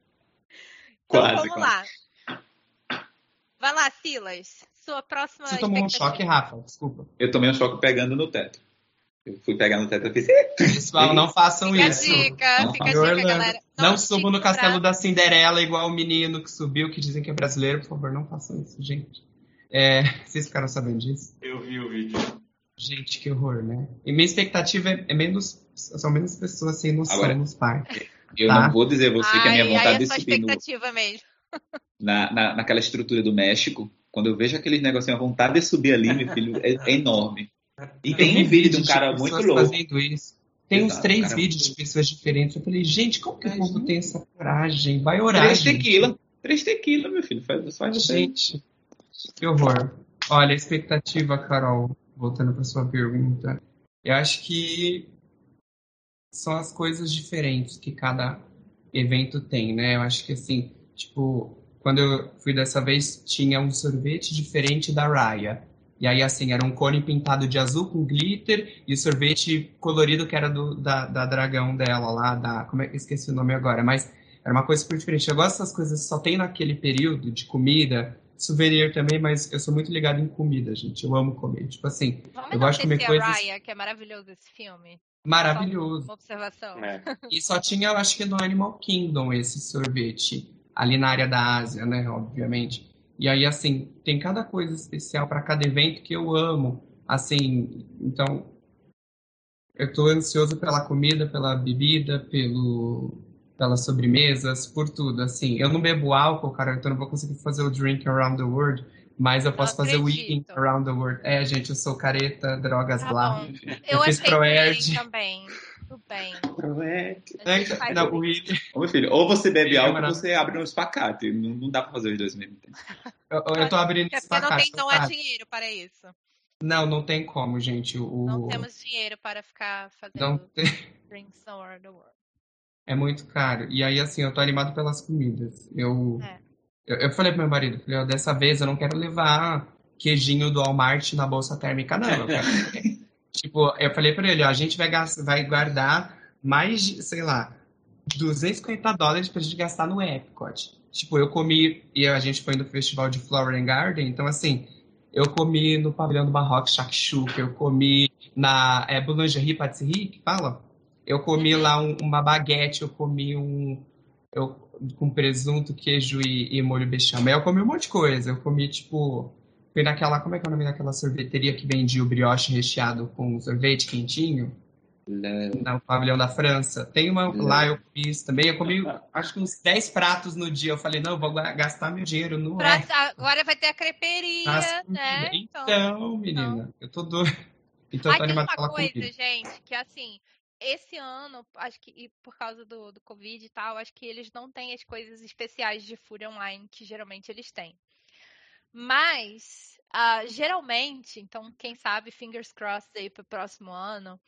Então, quase, vamos quase. lá. Vai lá, Silas. Sua próxima. Você tomou um choque, Rafa? Desculpa. Eu tomei um choque pegando no teto. Eu fui pegar no teto e fiz. Pessoal, não façam fica isso. Dica, não fica a dica, galera. Não, não subo no castelo da Cinderela igual o menino que subiu, que dizem que é brasileiro. Por favor, não façam isso, gente. É, vocês ficaram sabendo disso? Eu vi o vídeo. Gente, que horror, né? E minha expectativa é, é menos. São menos pessoas sem noção Agora, nos parques. Eu tá? não vou dizer você ai, que a minha vontade ai, de subir expectativa no, mesmo. Na, na, naquela estrutura do México, quando eu vejo aqueles negocinhos, a vontade de subir ali, meu filho, é, é enorme. E tem um vídeo de um cara muito louco. Fazendo isso. Tem Exato, uns três vídeos de pessoas diferentes. Eu falei, gente, como que o povo tem essa coragem? Vai orar. Três gente. tequila. Três tequila, meu filho. Faz, faz gente, que horror. Olha, a expectativa, Carol, voltando para sua pergunta, eu acho que são as coisas diferentes que cada evento tem, né? Eu acho que assim, tipo, quando eu fui dessa vez, tinha um sorvete diferente da Raya. E aí, assim, era um cone pintado de azul com glitter e o sorvete colorido que era do, da, da dragão dela lá, da. Como é que esqueci o nome agora? Mas era uma coisa super diferente. Eu gosto dessas coisas só tem naquele período de comida, souvenir também, mas eu sou muito ligado em comida, gente. Eu amo comer. Tipo assim, Vamos eu gosto de comer coisas. Raya, que é maravilhoso esse filme. Maravilhoso. Uma observação. É. E só tinha, eu acho que no Animal Kingdom esse sorvete. Ali na área da Ásia, né? Obviamente. E aí, assim, tem cada coisa especial para cada evento que eu amo. Assim, então. Eu estou ansioso pela comida, pela bebida, pelo, pelas sobremesas, por tudo. Assim, eu não bebo álcool, cara, então não vou conseguir fazer o drink around the world. Mas eu posso fazer o Eating Around the World. É, gente, eu sou careta, drogas tá lá. Eu, eu fiz Proerd. também. Bem. É, não, o Eating. Ô, meu filho, ou você bebe álcool ou você abre um espacate. Não, não dá pra fazer os dois mesmo tempo. Eu, eu tô abrindo é espacate. Não, tem, não há dinheiro para isso. Não, não tem como, gente. O... Não temos dinheiro para ficar fazendo não tem... drinks around the world. É muito caro. E aí, assim, eu tô animado pelas comidas. Eu... É eu, eu falei pro meu marido, falei, dessa vez eu não quero levar queijinho do Walmart na bolsa térmica, não. Eu quero... tipo, eu falei para ele, ó, a gente vai, gastar, vai guardar mais, de, sei lá, 250 dólares pra gente gastar no Epcot. Tipo, eu comi, e a gente foi no festival de Flower and Garden, então assim, eu comi no pavilhão do Barroco Shakshuka, eu comi na é, Boulangerie Patisserie, que fala? Eu comi lá um, uma baguete, eu comi um... Eu com presunto, queijo e, e, molho bechamel. Eu comi um monte de coisa. Eu comi, tipo, fui naquela, como é que é o nome daquela sorveteria que vendia o brioche recheado com sorvete quentinho? No pavilhão da França. Tem uma lá, eu fiz também. Eu comi, acho que uns 10 pratos no dia. Eu falei, não, eu vou gastar meu dinheiro no. Pra, agora vai ter a creperia, né? Então, então menina, então. eu tô doido. Então, eu tô animado uma coisa, comida. gente, que assim, esse ano, acho que e por causa do, do Covid e tal, acho que eles não têm as coisas especiais de Fúria Online que geralmente eles têm. Mas, uh, geralmente, então, quem sabe, fingers crossed aí pro próximo ano,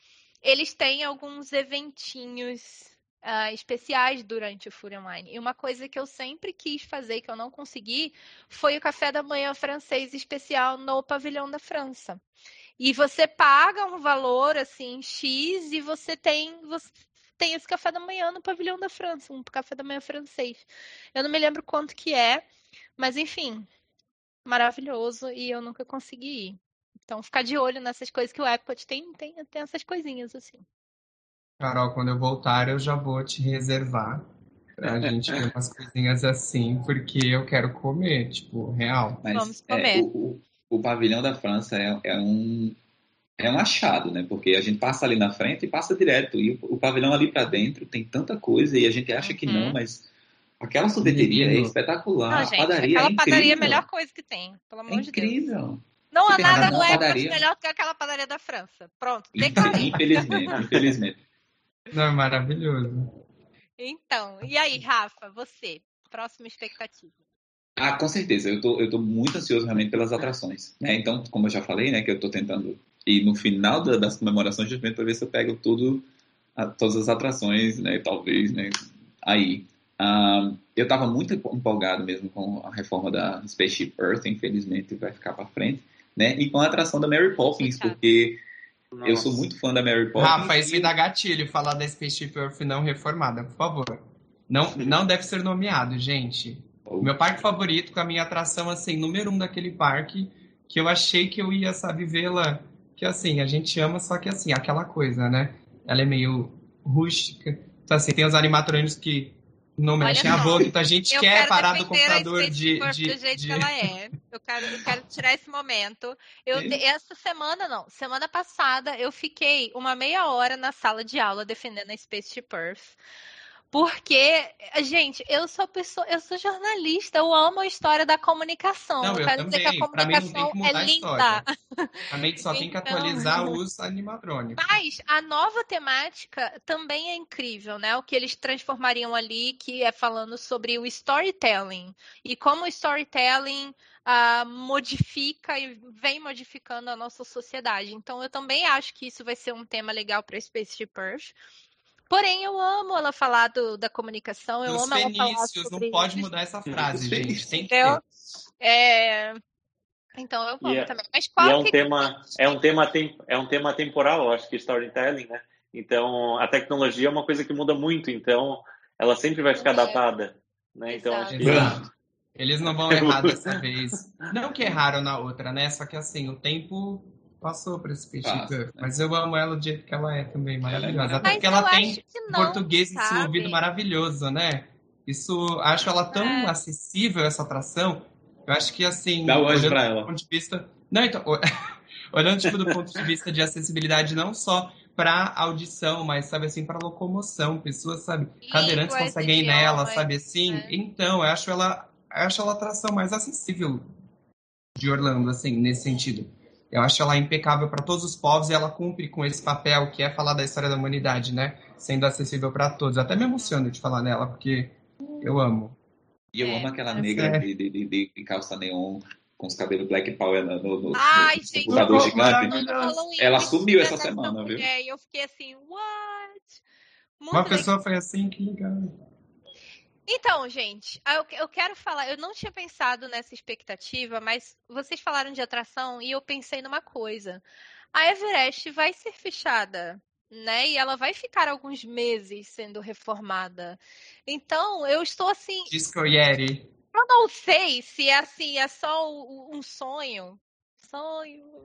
eles têm alguns eventinhos uh, especiais durante o Fúria Online. E uma coisa que eu sempre quis fazer que eu não consegui foi o café da manhã francês especial no Pavilhão da França. E você paga um valor assim X e você tem você tem esse café da manhã no pavilhão da França, um café da manhã francês. Eu não me lembro quanto que é, mas enfim, maravilhoso e eu nunca consegui ir. Então ficar de olho nessas coisas que o Epcot tem, tem, tem essas coisinhas assim. Carol, quando eu voltar eu já vou te reservar pra gente ter umas coisinhas assim, porque eu quero comer, tipo, real. Mas, Vamos comer. É, o, o pavilhão da França é, é, um é um achado, né? Porque a gente passa ali na frente e passa direto. E o, o pavilhão ali para dentro tem tanta coisa e a gente acha que não, uhum. mas aquela sorveteria é espetacular. Não, gente, a padaria aquela é padaria é a melhor coisa que tem, pelo amor é de Deus. Incrível. Não há nada no Epcot melhor do que aquela padaria da França. Pronto, declarei. Infelizmente, infelizmente. Não, é maravilhoso. Então, e aí, Rafa, você? próxima expectativa? Ah, com certeza. Eu tô, eu tô muito ansioso realmente pelas atrações. Né? Então, como eu já falei, né, que eu tô tentando ir no final da, das comemorações justamente para ver se eu pego tudo, a, todas as atrações, né, talvez, né, aí. Uh, eu estava muito empolgado mesmo com a reforma da Spaceship Earth, infelizmente vai ficar para frente, né? E com a atração da Mary Poppins, porque Nossa. eu sou muito fã da Mary Poppins. Rafa, isso me dá gatilho falar da Spaceship Earth não reformada, por favor. Não, não deve ser nomeado, gente. O meu parque favorito, com a minha atração, assim, número um daquele parque, que eu achei que eu ia, sabe, vê-la, que assim, a gente ama, só que assim, aquela coisa, né? Ela é meio rústica. Então, assim, tem os animatrônicos que não mexem a boca, então a gente quer parar do computador de, de, do jeito de... que ela é. Eu quero, eu quero tirar esse momento. Eu, essa semana, não, semana passada, eu fiquei uma meia hora na sala de aula defendendo a Space Earth porque, gente, eu sou pessoa, eu sou jornalista, eu amo a história da comunicação. Não, eu, eu quero também. dizer que a comunicação é linda. A gente só tem que então... atualizar os animatrônicos. Mas a nova temática também é incrível, né? O que eles transformariam ali, que é falando sobre o storytelling. E como o storytelling uh, modifica e vem modificando a nossa sociedade. Então, eu também acho que isso vai ser um tema legal para Spaceship Earth. Porém, eu amo ela falar do, da comunicação, eu amo ela falar sobre... não pode mudar essa frase, gente. Tem que ter. É... Então eu amo é, também. Mas qual é um que... tema, é um tema é um tema temporal, eu acho que storytelling, né? Então a tecnologia é uma coisa que muda muito, então ela sempre vai ficar é. datada, né? Então acho que... eles não vão errar dessa vez. Não que erraram na outra, né? Só que assim o tempo passou para esse peixe né? Mas eu amo ela do jeito que ela é também, é maravilhosa. Até porque ela tem não, português sabe? desenvolvido maravilhoso, né? Isso, acho ela tão é. acessível, essa atração. Eu acho que, assim... Dá hoje para ela. ponto de vista... Não, então... olhando, tipo, do ponto de vista de acessibilidade, não só para audição, mas, sabe, assim, para locomoção. Pessoas, sabe, cadeirantes conseguem ir nela, sabe, assim. É. Então, eu acho ela... Eu acho ela a atração mais acessível de Orlando, assim, nesse sentido. Eu acho ela impecável para todos os povos e ela cumpre com esse papel que é falar da história da humanidade, né? Sendo acessível para todos. Até me emociono de falar nela, porque eu amo. E eu é, amo aquela negra é. de, de, de, de, calça neon com os cabelos Black Power no, no, Ai, no gente, computador gigante. Ela sumiu essa semana, viu? É, e eu fiquei assim, what? Muito Uma pessoa foi assim, que legal. Então, gente, eu, eu quero falar. Eu não tinha pensado nessa expectativa, mas vocês falaram de atração e eu pensei numa coisa. A Everest vai ser fechada né? E ela vai ficar alguns meses sendo reformada. Então, eu estou assim. Disco Yeti. Eu não sei se é assim, é só um sonho, sonho.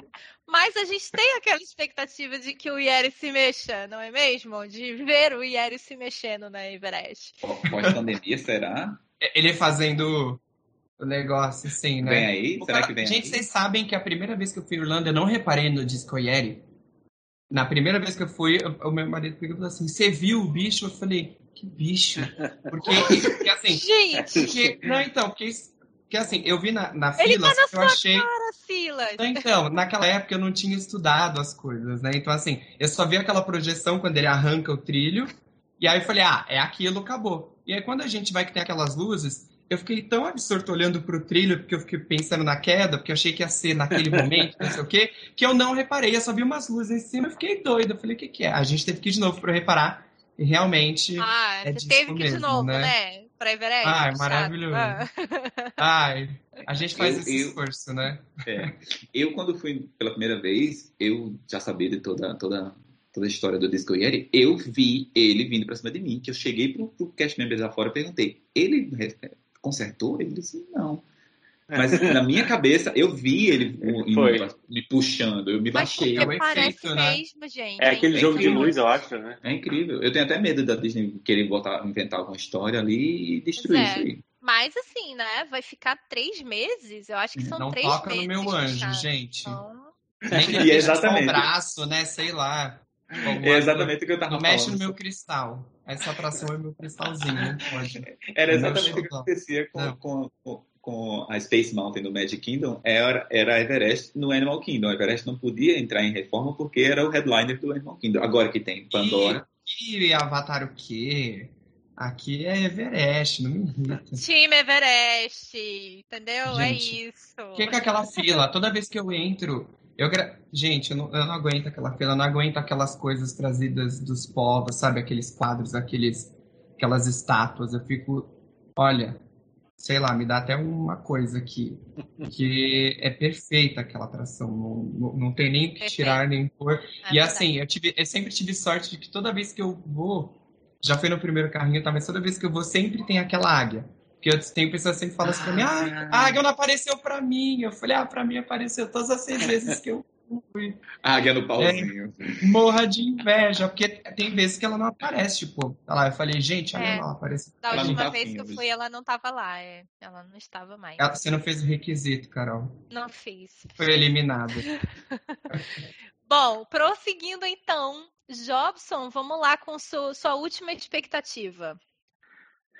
Mas a gente tem aquela expectativa de que o Yeri se mexa, não é mesmo? De ver o Yeri se mexendo na Everest. Pós-pandemia, será? Ele fazendo o negócio, sim, né? Vem aí? será que vem Gente, aí? vocês sabem que a primeira vez que eu fui em Irlanda, eu não reparei no disco Yeri. Na primeira vez que eu fui, o meu marido falou assim: Você viu o bicho? Eu falei: Que bicho? Porque, porque assim. Gente! Porque, não, então, porque porque assim, eu vi na, na fila, Ele tá na eu achei. Cara, Silas. Então, naquela época eu não tinha estudado as coisas, né? Então, assim, eu só vi aquela projeção quando ele arranca o trilho. E aí eu falei, ah, é aquilo, acabou. E aí quando a gente vai que tem aquelas luzes, eu fiquei tão absorto olhando pro trilho, porque eu fiquei pensando na queda, porque eu achei que ia ser naquele momento, não sei o quê, que eu não reparei, eu só vi umas luzes em cima, eu fiquei doido. Eu falei, o que, que é? A gente teve que ir de novo para reparar. E realmente. Ah, é você teve que ir de novo, né? né? Para Everest. Ai, maravilhoso. Ah. Ai, a gente faz eu, esse eu, esforço, né? É. Eu, quando fui pela primeira vez, eu já sabia de toda, toda, toda a história do Disco Yeti. Eu vi ele vindo para cima de mim, que eu cheguei pro, pro cast members lá fora e perguntei, ele consertou? Ele disse, não. Mas na minha cabeça, eu vi ele me puxando, eu me baixei. É parece né? mesmo, gente. É aquele é jogo incrível. de luz, eu acho, né? É incrível. Eu tenho até medo da Disney querer botar, inventar alguma história ali e destruir é. isso aí. Mas assim, né? Vai ficar três meses. Eu acho que são Não três meses. Não toca no meu anjo, gente. Então... e é exatamente. Um braço, né? Sei lá. É exatamente o que eu tava não falando. mexe no meu cristal. Essa atração é meu cristalzinho. Era exatamente o que acontecia com, com, com, com a Space Mountain do Magic Kingdom era, era a Everest no Animal Kingdom. A Everest não podia entrar em reforma porque era o headliner do Animal Kingdom. Agora que tem Pandora. E, e Avatar o quê? Aqui é Everest, não me irrita. Time Everest, entendeu? É Gente, é isso. O que, que é aquela fila? Toda vez que eu entro, eu gra... Gente, eu não, eu não, aguento aquela fila, eu não aguento aquelas coisas trazidas dos povos, sabe? Aqueles quadros, aqueles, aquelas estátuas. Eu fico, olha, sei lá, me dá até uma coisa aqui, que é perfeita aquela atração, não, não, não tem nem o que tirar nem pôr. É e assim, eu, tive, eu sempre tive sorte de que toda vez que eu vou, já foi no primeiro carrinho, tá? Mas toda vez que eu vou, sempre tem aquela águia. Porque eu tenho pessoas que sempre falam assim pra mim, ah, a águia não apareceu pra mim. Eu falei, ah, pra mim apareceu todas as seis vezes que eu águia no pauzinho. É, morra de inveja, porque tem vezes que ela não aparece, tipo, tá lá, eu falei, gente, olha é, lá, aparece. Da última tá vez que eu fui, ela não tava lá, é. Ela não estava mais. Ela, você não fez o requisito, Carol. Não fiz. Foi eliminada. Bom, prosseguindo então, Jobson, vamos lá com sua, sua última expectativa.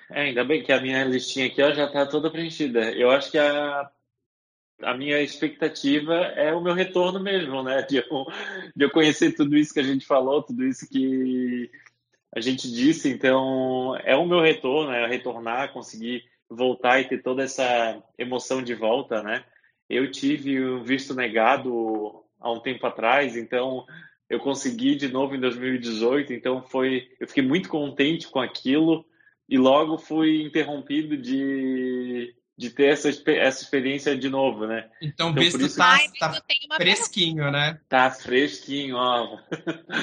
É, ainda bem que a minha listinha aqui ó, já está toda preenchida. Eu acho que a, a minha expectativa é o meu retorno mesmo, né? De eu, de eu conhecer tudo isso que a gente falou, tudo isso que a gente disse. Então, é o meu retorno, é retornar, conseguir voltar e ter toda essa emoção de volta, né? Eu tive o visto negado há um tempo atrás, então eu consegui de novo em 2018, então foi, eu fiquei muito contente com aquilo e logo fui interrompido de, de ter essa, essa experiência de novo, né? Então, então isso... tá, tá fresquinho, pergunta. né? Tá fresquinho, ó.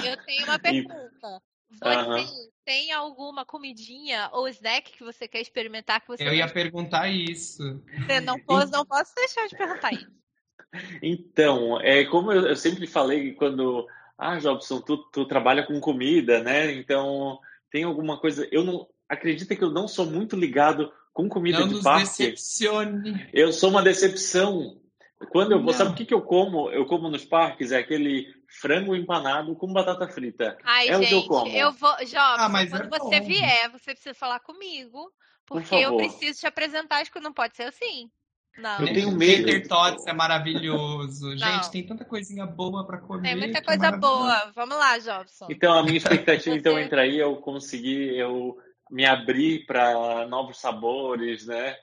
Eu tenho uma pergunta. Você uh -huh. tem alguma comidinha ou snack que você quer experimentar que você Eu ia perguntar isso. Você não, posso, não posso deixar de perguntar isso. Então, é como eu, eu sempre falei quando ah, Jobson, tu, tu trabalha com comida, né? Então, tem alguma coisa. Eu não. Acredita que eu não sou muito ligado com comida não de parque. Decepcione. Eu sou uma decepção. Quando eu vou, sabe o que, que eu como? Eu como nos parques é aquele frango empanado com batata frita. Ai, é gente, o que eu como. Eu vou, Jobson, ah, quando é você bom. vier, você precisa falar comigo, porque Por eu preciso te apresentar, acho que não pode ser assim. Não. Eu tenho medo. Peter Tots é maravilhoso. Não. Gente, tem tanta coisinha boa para comer. Tem muita coisa é boa. Vamos lá, Jobson. Então, a minha expectativa, então, entra aí, eu conseguir eu me abrir para novos sabores, né?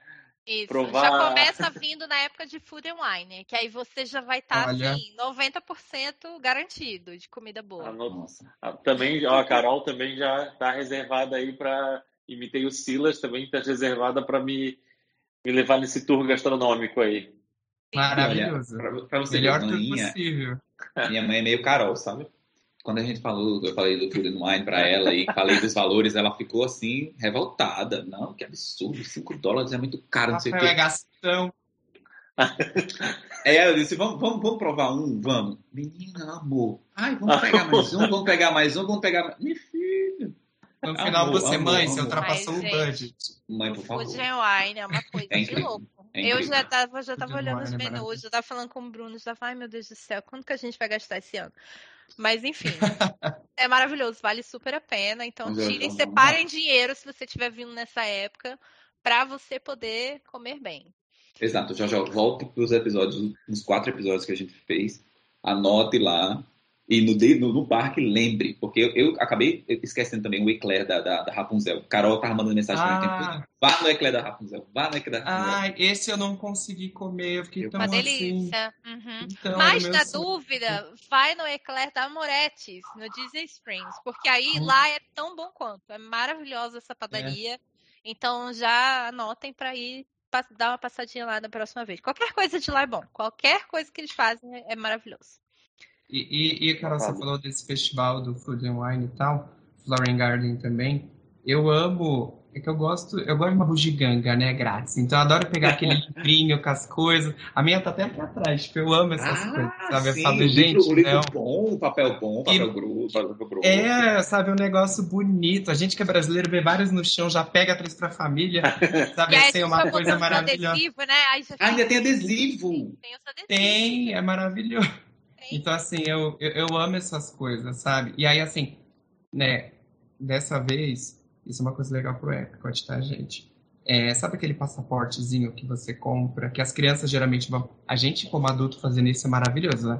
Isso, Provar... já começa vindo na época de Food and Wine, que aí você já vai estar, tá, assim, 90% garantido de comida boa. Nossa. Ah, também, ó, a Carol também já está reservada aí para... Imitei o Silas, também está reservada para me me levar nesse tour gastronômico aí. Maravilhoso. Pra você Melhor manhinha, possível. Minha mãe é meio Carol, sabe? Quando a gente falou, eu falei do Food Wine pra ela e falei dos valores, ela ficou assim, revoltada. Não, que absurdo, 5 dólares é muito caro, não sei o quê. gastão. É, eu disse, vamos, vamos, vamos provar um, vamos. Menina, amor. Ai, vamos pegar mais um, vamos pegar mais um, vamos pegar mais... Meu filho, no final amor, você, amor, mãe, amor. você ultrapassou o budget. Mãe, por favor. O Wine é uma coisa é de louco. É eu já tava, já tava olhando os é menus, já tava falando com o Bruno, já tava, ai meu Deus do céu, quanto que a gente vai gastar esse ano? Mas enfim, é maravilhoso, vale super a pena. Então tirem, separem dinheiro se você estiver vindo nessa época, para você poder comer bem. Exato, já já volte para os episódios, nos quatro episódios que a gente fez, anote lá e no, no, no, parque, lembre, porque eu, eu, acabei esquecendo também o eclair da, da, da Rapunzel. Carol tava mandando mensagem ah. pra mim. Vá no eclair da Rapunzel, vá no eclair da Rapunzel. Ah, esse eu não consegui comer, eu fiquei eu... tão Uma assim. delícia. Uhum. Então, Mas, na sonho. dúvida, vai no eclair da Moretti, no Disney Springs, porque aí hum. lá é tão bom quanto. É maravilhosa essa padaria. É. Então, já anotem para ir dar uma passadinha lá da próxima vez. Qualquer coisa de lá é bom. Qualquer coisa que eles fazem é maravilhoso. E, e, e Carol, você falou desse festival do Food and Wine e tal, Flowering Garden também. Eu amo, é que eu gosto, eu gosto de uma bugiganga, né, grátis. Então eu adoro pegar aquele livrinho com as coisas. A minha tá até aqui atrás, tipo, eu amo essas ah, coisas, sabe? Sim, eu falo, gente, o livro não. bom, papel bom, papel e, grosso, papel grosso. É, sabe, um negócio bonito. A gente que é brasileiro vê vários no chão, já pega três pra família, sabe? Assim, uma coisa maravilhosa. Adesivo, né? ah, ainda tem adesivo. Tem, tem, tem é maravilhoso. Então, assim, eu, eu, eu, amo essas coisas, sabe? E aí, assim, né, dessa vez, isso é uma coisa legal pro Epcot, tá, gente? É, sabe aquele passaportezinho que você compra, que as crianças geralmente vão... A gente, como adulto, fazendo isso é maravilhoso, né?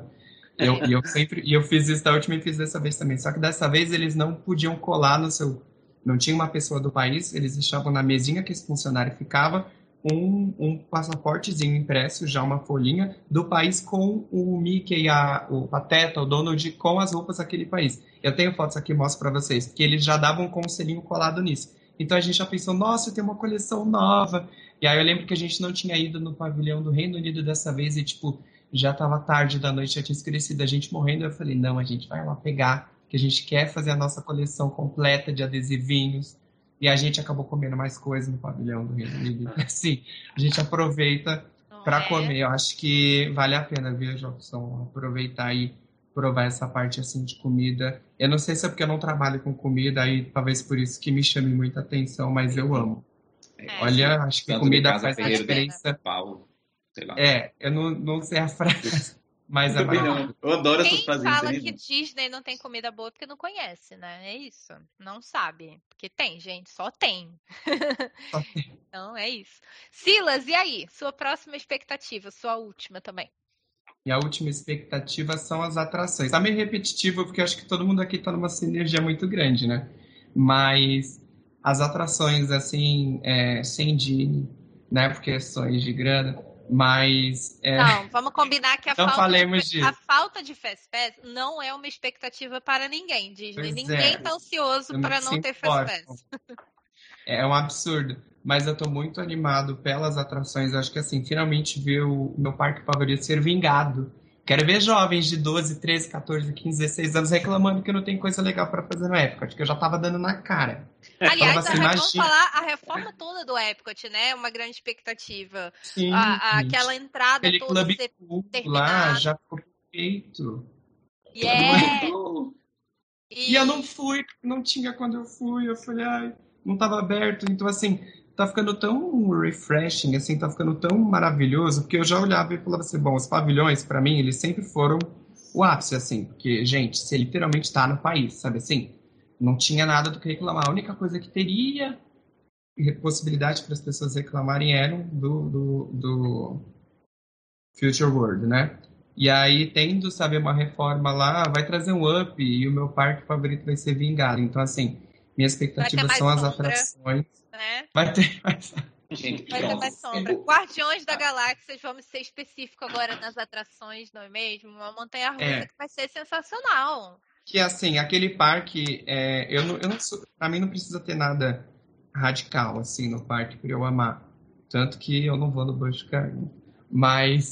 Eu, e eu sempre... E eu fiz isso da última e fiz dessa vez também. Só que dessa vez eles não podiam colar no seu Não tinha uma pessoa do país, eles deixavam na mesinha que esse funcionário ficava um, um passaportezinho impresso, já uma folhinha, do país com o Mickey, a, o Pateta, o Donald, com as roupas daquele país. Eu tenho fotos aqui, mostro para vocês, que eles já davam um selinho colado nisso. Então a gente já pensou, nossa, tem uma coleção nova. E aí eu lembro que a gente não tinha ido no pavilhão do Reino Unido dessa vez e, tipo, já estava tarde da noite, já tinha esquecido a gente morrendo. Eu falei, não, a gente vai lá pegar, que a gente quer fazer a nossa coleção completa de adesivinhos. E a gente acabou comendo mais coisas no pavilhão do Reino Unido. Assim, a gente aproveita para é? comer. Eu acho que vale a pena, viu, Jobson? Aproveitar e provar essa parte assim de comida. Eu não sei se é porque eu não trabalho com comida, aí talvez por isso que me chame muita atenção, mas eu amo. É, Olha, sim. acho que Tanto comida faz a diferença. Paulo, é, eu não, não sei a frase. Mas é não. Eu adoro Quem essas frases. Quem fala que Disney não tem comida boa porque não conhece, né? É isso. Não sabe. Porque tem, gente. Só tem. Só tem. então é isso. Silas, e aí? Sua próxima expectativa? Sua última também. E a última expectativa são as atrações. Tá meio repetitivo, porque acho que todo mundo aqui tá numa sinergia muito grande, né? Mas as atrações, assim, é, sem Dini, né? Por questões de grana mas. É... Não, vamos combinar que a, não falta, de, a falta de Fast Pass não é uma expectativa para ninguém, Disney. Pois ninguém está é. ansioso para não ter Fast Pass. É um absurdo. Mas eu estou muito animado pelas atrações. Eu acho que assim, finalmente ver o meu parque favorito ser vingado Quero ver jovens de 12, 13, 14, 15, 16 anos reclamando que não tem coisa legal para fazer no Epcot, que eu já tava dando na cara. Aliás, assim, vamos falar a reforma toda do Epcot, né? Uma grande expectativa. Sim, a, a, aquela entrada Aquele toda clube lá já ficou feito. Yeah. E... e eu não fui, não tinha quando eu fui. Eu falei, ai, não tava aberto. Então, assim, tá ficando tão refreshing, assim, tá ficando tão maravilhoso, porque eu já olhava e falava assim, bom, os pavilhões, para mim, eles sempre foram o ápice, assim, porque, gente, você literalmente tá no país, sabe assim? Não tinha nada do que reclamar. A única coisa que teria possibilidade para as pessoas reclamarem eram do, do, do Future World, né? E aí, tendo, sabe, uma reforma lá, vai trazer um up e o meu parque favorito vai ser Vingado. Então, assim, minha expectativa são as atrações né? Vai ter mais. Gente, vai ter mais sombra. Guardiões da Galáxia, vamos ser específico agora nas atrações, não é mesmo? Uma montanha russa é. que vai ser sensacional. Que assim, aquele parque, é, eu não, eu não sou, pra mim não precisa ter nada radical assim no parque para eu amar. Tanto que eu não vou no Busch Gardens. Mas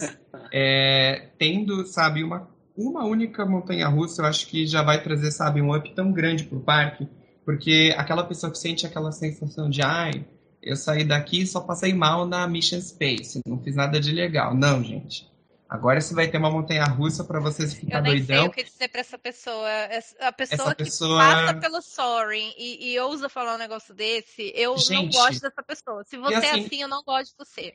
é, tendo, sabe, uma, uma única montanha russa, eu acho que já vai trazer, sabe, um up tão grande pro parque porque aquela pessoa que sente aquela sensação de, ai, eu saí daqui e só passei mal na Mission Space, não fiz nada de legal. Não, gente. Agora você vai ter uma montanha russa para vocês ficar doidão. Eu nem doidão. sei o que dizer para essa pessoa. A pessoa, que passa pelo Soaring e, e, ousa falar um negócio desse, eu gente, não gosto dessa pessoa. Se você é assim, é assim, eu não gosto de você.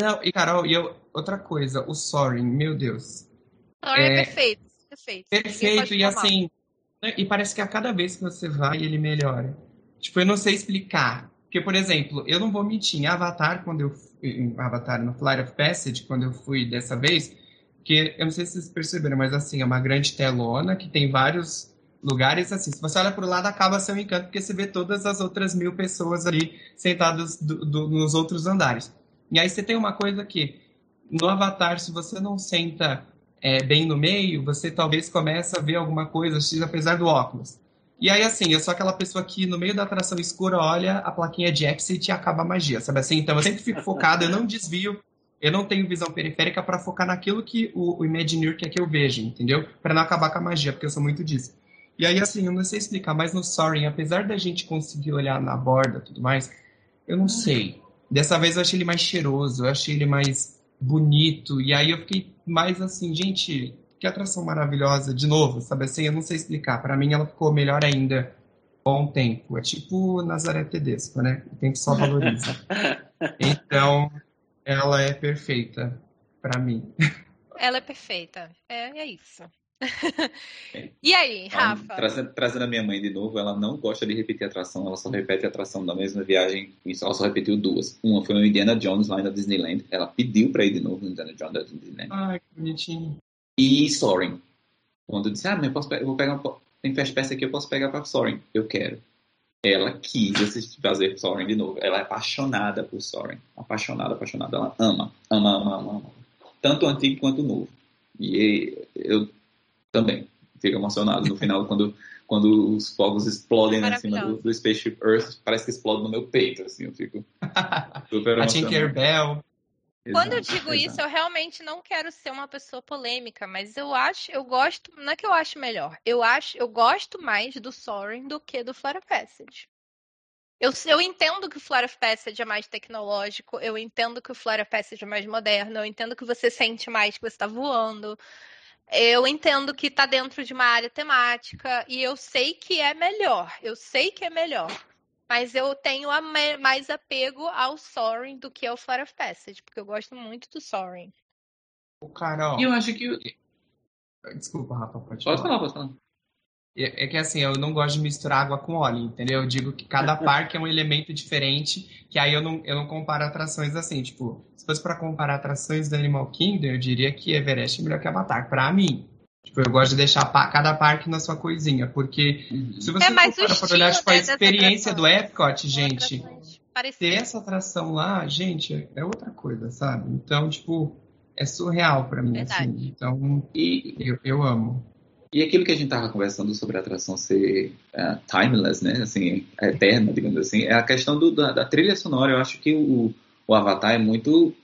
Não, e Carol, e eu, outra coisa, o Soaring, meu Deus. Soaring é, é perfeito, perfeito. Perfeito, e assim? E parece que a cada vez que você vai, ele melhora. Tipo, eu não sei explicar. Porque, por exemplo, eu não vou mentir, em Avatar, quando eu em Avatar no Flight of Passage, quando eu fui dessa vez, que eu não sei se vocês perceberam, mas assim, é uma grande telona que tem vários lugares assim. Se você olha para o lado, acaba seu encanto, porque você vê todas as outras mil pessoas ali sentadas do, do, nos outros andares. E aí você tem uma coisa que no Avatar, se você não senta é, bem no meio, você talvez comece a ver alguma coisa, apesar do óculos. E aí, assim, eu sou aquela pessoa que no meio da atração escura olha a plaquinha de exit e acaba a magia, sabe assim? Então eu sempre fico focado, eu não desvio, eu não tenho visão periférica para focar naquilo que o, o Imagineer quer que eu veja, entendeu? Para não acabar com a magia, porque eu sou muito disso. E aí, assim, eu não sei explicar, mas no Soaring, apesar da gente conseguir olhar na borda e tudo mais, eu não sei. Dessa vez eu achei ele mais cheiroso, eu achei ele mais bonito. E aí eu fiquei mais assim, gente, que atração maravilhosa. De novo, sabe assim, eu não sei explicar. Para mim ela ficou melhor ainda com o tempo. É tipo Nazaré Tedesco, né? O tempo só valoriza. então, ela é perfeita para mim. Ela é perfeita. É, é isso. e aí, Rafa? Trazendo, trazendo, a minha mãe de novo, ela não gosta de repetir atração, ela só repete a atração da mesma viagem, ela só repetiu duas. Uma foi no Indiana Jones lá na Disneyland, ela pediu pra ir de novo no Indiana Jones da Disneyland. Ai, que bonitinho. E Soaring. Quando eu disse, ah, eu, posso, eu vou pegar, tem fast pass aqui, eu posso pegar pra Soaring. Eu quero. ela quis assistir, fazer Soren de novo. Ela é apaixonada por Soren. Apaixonada, apaixonada. Ela ama, ama, ama, ama. ama. Tanto o antigo quanto o novo. E eu também fico emocionado no final quando, quando os fogos explodem né, em cima do, do Spaceship Earth. Parece que explode no meu peito, assim. Eu fico super emocionado. A Tinkerbell. Quando eu digo isso, eu realmente não quero ser uma pessoa polêmica, mas eu acho, eu gosto, não é que eu acho melhor, eu acho, eu gosto mais do Soaring do que do Flora Passage. Eu, eu entendo que o Flora Passage é mais tecnológico, eu entendo que o Flora Passage é mais moderno, eu entendo que você sente mais que você está voando, eu entendo que está dentro de uma área temática e eu sei que é melhor, eu sei que é melhor. Mas eu tenho mais apego ao Soaring do que ao Flight of Passage, porque eu gosto muito do Soaring. O Carol. E eu acho que. Desculpa, Rafa, pode falar. Pode falar, pode falar. É, é que assim, eu não gosto de misturar água com óleo, entendeu? Eu digo que cada parque é um elemento diferente, que aí eu não, eu não comparo atrações assim. Tipo, se fosse para comparar atrações do Animal Kingdom, eu diria que Everest é melhor que Avatar, pra mim. Tipo, eu gosto de deixar cada parque na sua coisinha, porque uhum. se você é, for para olhar tipo, a experiência do Epcot, gente, ter essa atração lá, gente, é outra coisa, sabe? Então, tipo, é surreal para mim, assim. Verdade. assim. Então, e, eu, eu amo. E aquilo que a gente estava conversando sobre a atração ser uh, timeless, né? Assim, eterna, digamos assim, é a questão do, da, da, trilha sonora. Eu acho que o, o Avatar é muito,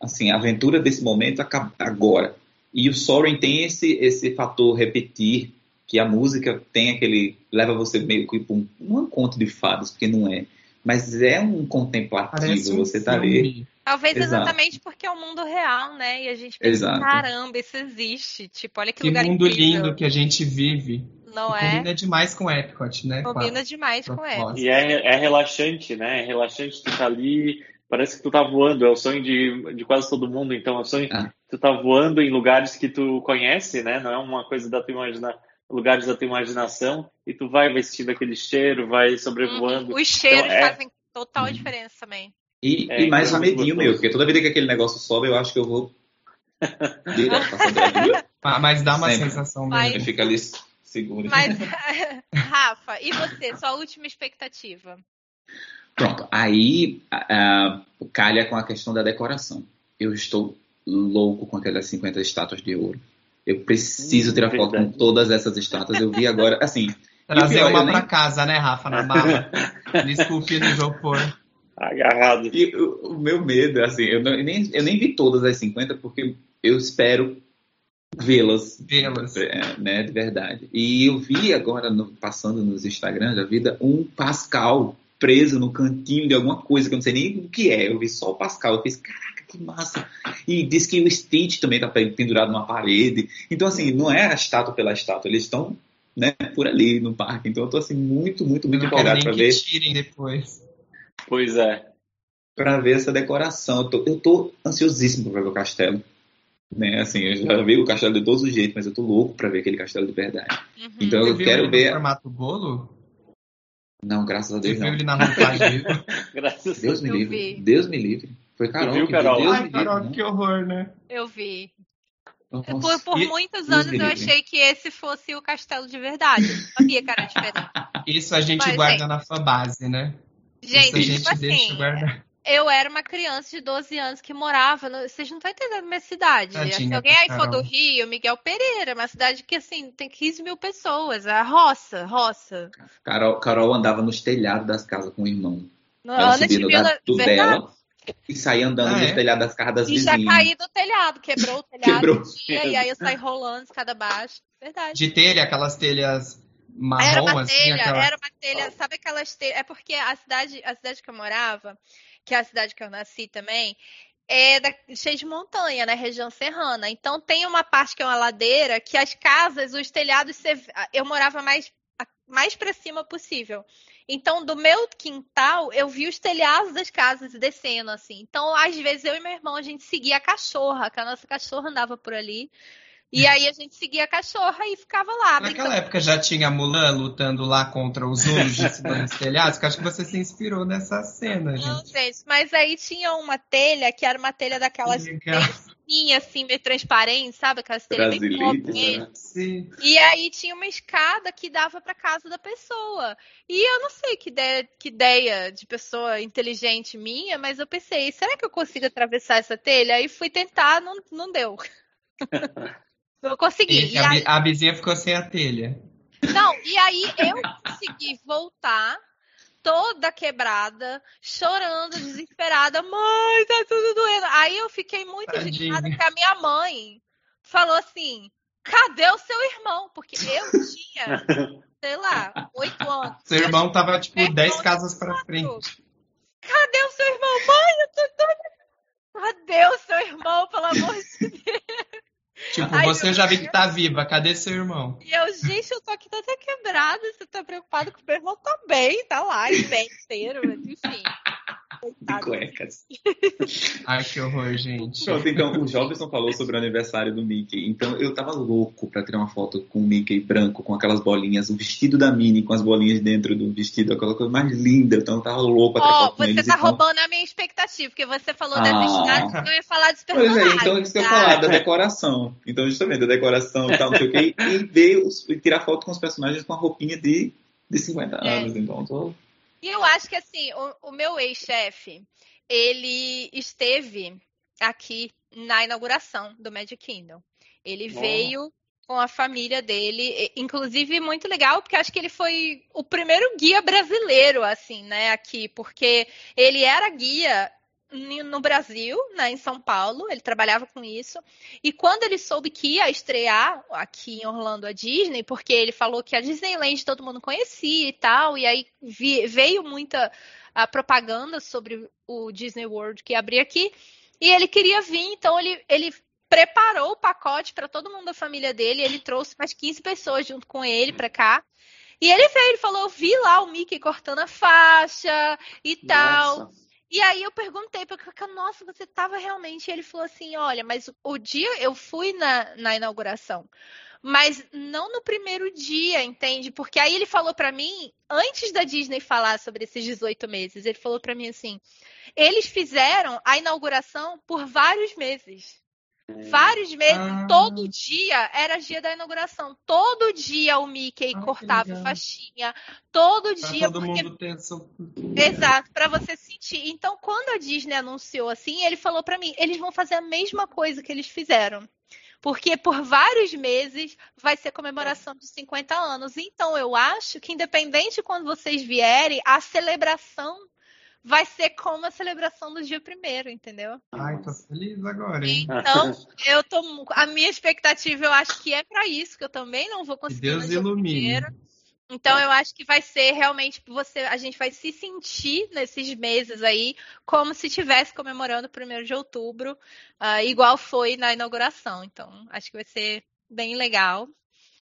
assim, a aventura desse momento agora. E o Soren tem esse, esse fator repetir, que a música tem aquele. leva você meio que para um. Um conto de fadas, porque não é. Mas é um contemplativo, um você tá ali. Talvez Exato. exatamente porque é o mundo real, né? E a gente pensa, Exato. caramba, isso existe. Tipo, olha que, que lugar mundo incrível. lindo que a gente vive. Não é? Combina demais com Epcot, né? Combina demais com Epcot. E é, é relaxante, né? É relaxante tu tá ali parece que tu tá voando, é o sonho de, de quase todo mundo, então é o sonho ah. tu tá voando em lugares que tu conhece, né? Não é uma coisa da tua imaginação, lugares da tua imaginação, e tu vai, vai sentindo aquele cheiro, vai sobrevoando. Uhum. Os cheiros então, é... fazem total diferença também. E, é, e mais um medinho meu, porque toda vida que aquele negócio sobe, eu acho que eu vou Mas dá uma Sempre. sensação mesmo. Fica ali seguro. Mas, Rafa, e você, sua última expectativa? Pronto, aí uh, calha com a questão da decoração. Eu estou louco com aquelas 50 estátuas de ouro. Eu preciso hum, tirar foto com todas essas estátuas. Eu vi agora, assim. Trazer pior, uma nem... para casa, né, Rafa, na barra. Desculpe no isopor. Agarrado. E o, o, meu medo, assim, eu, não, eu, nem, eu nem vi todas as 50 porque eu espero vê-las. Vê-las. É, né, de verdade. E eu vi agora, no, passando nos Instagrams da vida, um Pascal preso no cantinho de alguma coisa que eu não sei nem o que é. Eu vi só o Pascal. Eu fiz, caraca, que massa. E diz que o Stitch também tá pendurado numa parede. Então, assim, não é a estátua pela estátua. Eles estão né, por ali no parque. Então, eu tô, assim, muito, muito, muito empolgado para ver. tirem depois. Pois é. Para ver essa decoração. Eu tô, eu tô ansiosíssimo para ver o castelo. Né? Assim, eu já vi o castelo de todos os jeitos, mas eu tô louco para ver aquele castelo de verdade. Uhum. Então eu quero ver. formato bolo? Não, graças a Deus não. ele na montagem. graças Deus me livre. Deus me livre. Foi Carol. viu, Carol? Deus Ai, Carol, livre, que horror, né? Eu vi. Nossa. Por, por e, muitos anos eu achei que esse fosse o castelo de verdade. Eu sabia que era diferente. Isso a gente Mas, guarda gente, na fanbase, né? Gente, Isso a gente tipo deixa assim, guardar eu era uma criança de 12 anos que morava. No... Vocês não estão entendendo minha cidade. Tadinha, Se alguém aí for do Rio, Miguel Pereira, uma cidade que assim tem 15 mil pessoas. A roça, roça. Carol, Carol andava nos telhados das casas com o irmão. Não, ela subia no gato dela e saía andando ah, nos é? telhados das casas das e vizinhas. E já caí do telhado, quebrou o telhado. Quebrou. Dia, e aí eu saí rolando escada abaixo. Verdade. De telha, aquelas telhas marrom, era uma assim, telha, aquela... era uma telha, sabe aquelas telhas? É porque a cidade, a cidade que eu morava que é a cidade que eu nasci também, é da, cheia de montanha, né? Região serrana. Então tem uma parte que é uma ladeira que as casas, os telhados, eu morava mais, mais para cima possível. Então, do meu quintal, eu vi os telhados das casas descendo, assim. Então, às vezes, eu e meu irmão, a gente seguia a cachorra, que a nossa cachorra andava por ali. E aí a gente seguia a cachorra e ficava lá. Naquela brincando. época já tinha Mulan lutando lá contra os cima dos telhados, que acho que você se inspirou nessa cena, gente. Não, gente, mas aí tinha uma telha que era uma telha daquelas fininha, assim, meio transparente, sabe? Aquelas telhas bem Brasileiras, né? Sim. E aí tinha uma escada que dava pra casa da pessoa. E eu não sei que ideia, que ideia de pessoa inteligente minha, mas eu pensei, será que eu consigo atravessar essa telha? Aí fui tentar, não, não deu. Eu consegui. E E a, aí- a vizinha ficou sem a telha. não, e aí eu consegui voltar toda quebrada, chorando, desesperada. Mãe, tá tudo doendo. Aí eu fiquei muito Tadinha. indignada que a minha mãe falou assim: cadê o seu irmão? Porque eu tinha, sei lá, oito anos. Seu irmão tava, tipo, Meu 10 irmão casas pra frente. Cadê o seu irmão? Mãe, eu tô doida. Cadê o seu irmão, pelo amor de Deus? Tipo, Ai, você meu já vi que tá viva, cadê seu irmão? E eu, gente, eu tô aqui toda quebrada. Você tá preocupado com o meu irmão? Tá bem, tá lá, em pé inteiro, mas enfim. De Coitado. cuecas. Ai, que horror, gente. Pronto, então o Jobson falou sobre o aniversário do Mickey. Então eu tava louco pra tirar uma foto com o Mickey branco, com aquelas bolinhas, o vestido da Minnie com as bolinhas dentro do vestido, aquela coisa mais linda. Então eu tava louco pra tirar Ó, foto com você eles. tá então... roubando a minha expectativa, porque você falou Ah. dessa estátua, eu ia falar dos Pois é, personagens. então isso que eu ia tá? falar, da decoração. Então, justamente, da decoração e tal, não sei o quê. E ver os, e tirar foto com os personagens com a roupinha de, de 50 É. anos. Então, tô... E eu acho que assim, o, o meu ex-chefe, ele esteve aqui na inauguração do Magic Kingdom. Ele Oh. veio com a família dele, inclusive muito legal, porque acho que ele foi o primeiro guia brasileiro, assim, né, aqui, porque ele era guia no Brasil, né, em São Paulo, ele trabalhava com isso, e quando ele soube que ia estrear aqui em Orlando a Disney, porque ele falou que a Disneyland todo mundo conhecia e tal, e aí veio muita a propaganda sobre o Disney World que abria aqui, e ele queria vir, então ele, ele preparou o pacote para todo mundo da família dele, ele trouxe mais 15 pessoas junto com ele para cá. E ele veio, ele falou, eu vi lá o Mickey cortando a faixa e tal. E aí eu perguntei para ele, nossa, você tava realmente? E ele falou assim, olha, mas o dia eu fui na, na inauguração, mas não no primeiro dia, entende? Porque aí ele falou para mim, antes da Disney falar sobre esses 18 meses, ele falou para mim assim, eles fizeram a inauguração por vários meses. Vários meses, Ah. todo dia era dia da inauguração. Todo dia o Mickey Ah, cortava faixinha. Todo Pra dia, todo porque mundo ter essa Exato, pra você sentir. Então, quando a Disney anunciou assim, ele falou pra mim, eles vão fazer a mesma coisa que eles fizeram. Porque por vários meses vai ser comemoração de 50 anos. Então, eu acho que independente de quando vocês vierem, a celebração vai ser como a celebração do dia primeiro, entendeu? Ai, tô feliz agora, hein? Então, eu tô a minha expectativa, eu acho que é pra isso, que eu também não vou conseguir Deus ilumine. primeiro. Então eu acho que vai ser realmente você, a gente vai se sentir nesses meses aí como se estivesse comemorando o primeiro de outubro, ah, igual foi na inauguração. Então acho que vai ser bem legal.